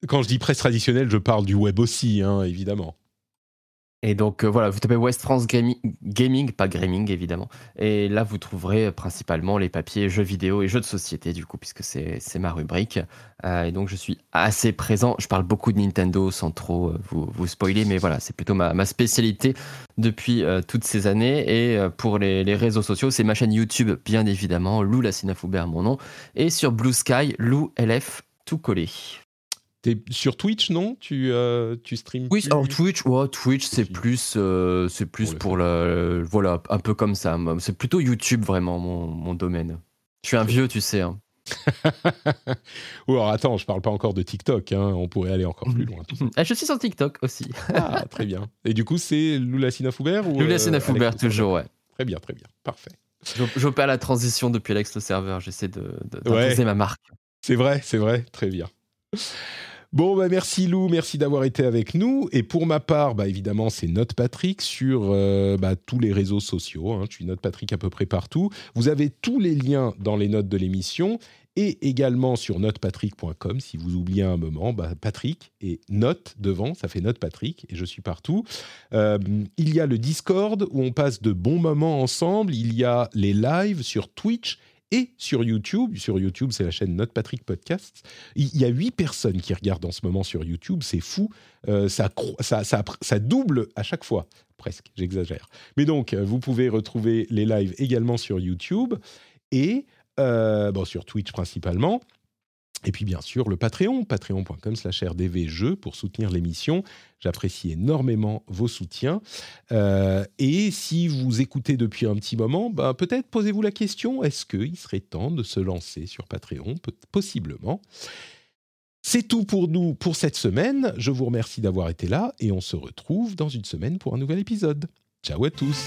S1: quand je dis presse traditionnelle, je parle du web aussi, hein, évidemment.
S2: Et donc euh, voilà, vous tapez West France Gaming, pas Gaming évidemment. Et là, vous trouverez principalement les papiers jeux vidéo et jeux de société, du coup, puisque c'est ma rubrique. Euh, et donc, je suis assez présent. Je parle beaucoup de Nintendo sans trop euh, vous, spoiler, mais voilà, c'est plutôt ma, spécialité depuis toutes ces années. Et pour les, les, réseaux sociaux, c'est ma chaîne YouTube, bien évidemment, Lou Lassina Foubert, mon nom. Et sur Blue Sky, Lou LF, tout collé
S1: sur Twitch, non? Tu, euh, tu streams
S2: Oui, alors Twitch, Twitch c'est plus, euh, c'est plus pour, la, voilà, un peu comme ça. C'est plutôt YouTube vraiment mon, mon, domaine. Je suis un vieux, tu sais. Hein.
S1: Ou alors attends, je parle pas encore de TikTok, hein, on pourrait aller encore plus loin.
S2: Ah, je suis sur TikTok aussi.
S1: ah, très bien. Et du coup, c'est Lula Foubert ou
S2: Lula euh, Foubert, toujours, ouais.
S1: Très bien, très bien. Parfait.
S2: J'opère la transition depuis Alex le serveur, j'essaie de, de ma marque.
S1: C'est vrai, c'est vrai, très bien. Bon, bah merci Lou, merci d'avoir été avec nous. Et pour ma part, bah évidemment, c'est Note Patrick sur euh, bah, tous les réseaux sociaux. Hein. Je suis Note Patrick à peu près partout. Vous avez tous les liens dans les notes de l'émission et également sur notepatrick.com. Si vous oubliez un moment, Patrick et note devant, ça fait note Patrick et je suis partout. Euh, il y a le Discord où on passe de bons moments ensemble. Il y a les lives sur Twitch et sur YouTube. Sur YouTube, c'est la chaîne Note Patrick Podcast. Il y a huit personnes qui regardent en ce moment sur YouTube. C'est fou. Euh, ça, ça, ça, double à chaque fois. Presque, j'exagère. Mais donc, vous pouvez retrouver les lives également sur YouTube. Et euh, bon, sur Twitch principalement. Et puis bien sûr le Patreon, patreon.com slash rdvjeux pour soutenir l'émission. J'apprécie énormément vos soutiens. Euh, et si vous écoutez depuis un petit moment, bah, peut-être posez-vous la question, est-ce qu'il serait temps de se lancer sur Patreon? Possiblement. C'est tout pour nous pour cette semaine. Je vous remercie d'avoir été là et on se retrouve dans une semaine pour un nouvel épisode. Ciao à tous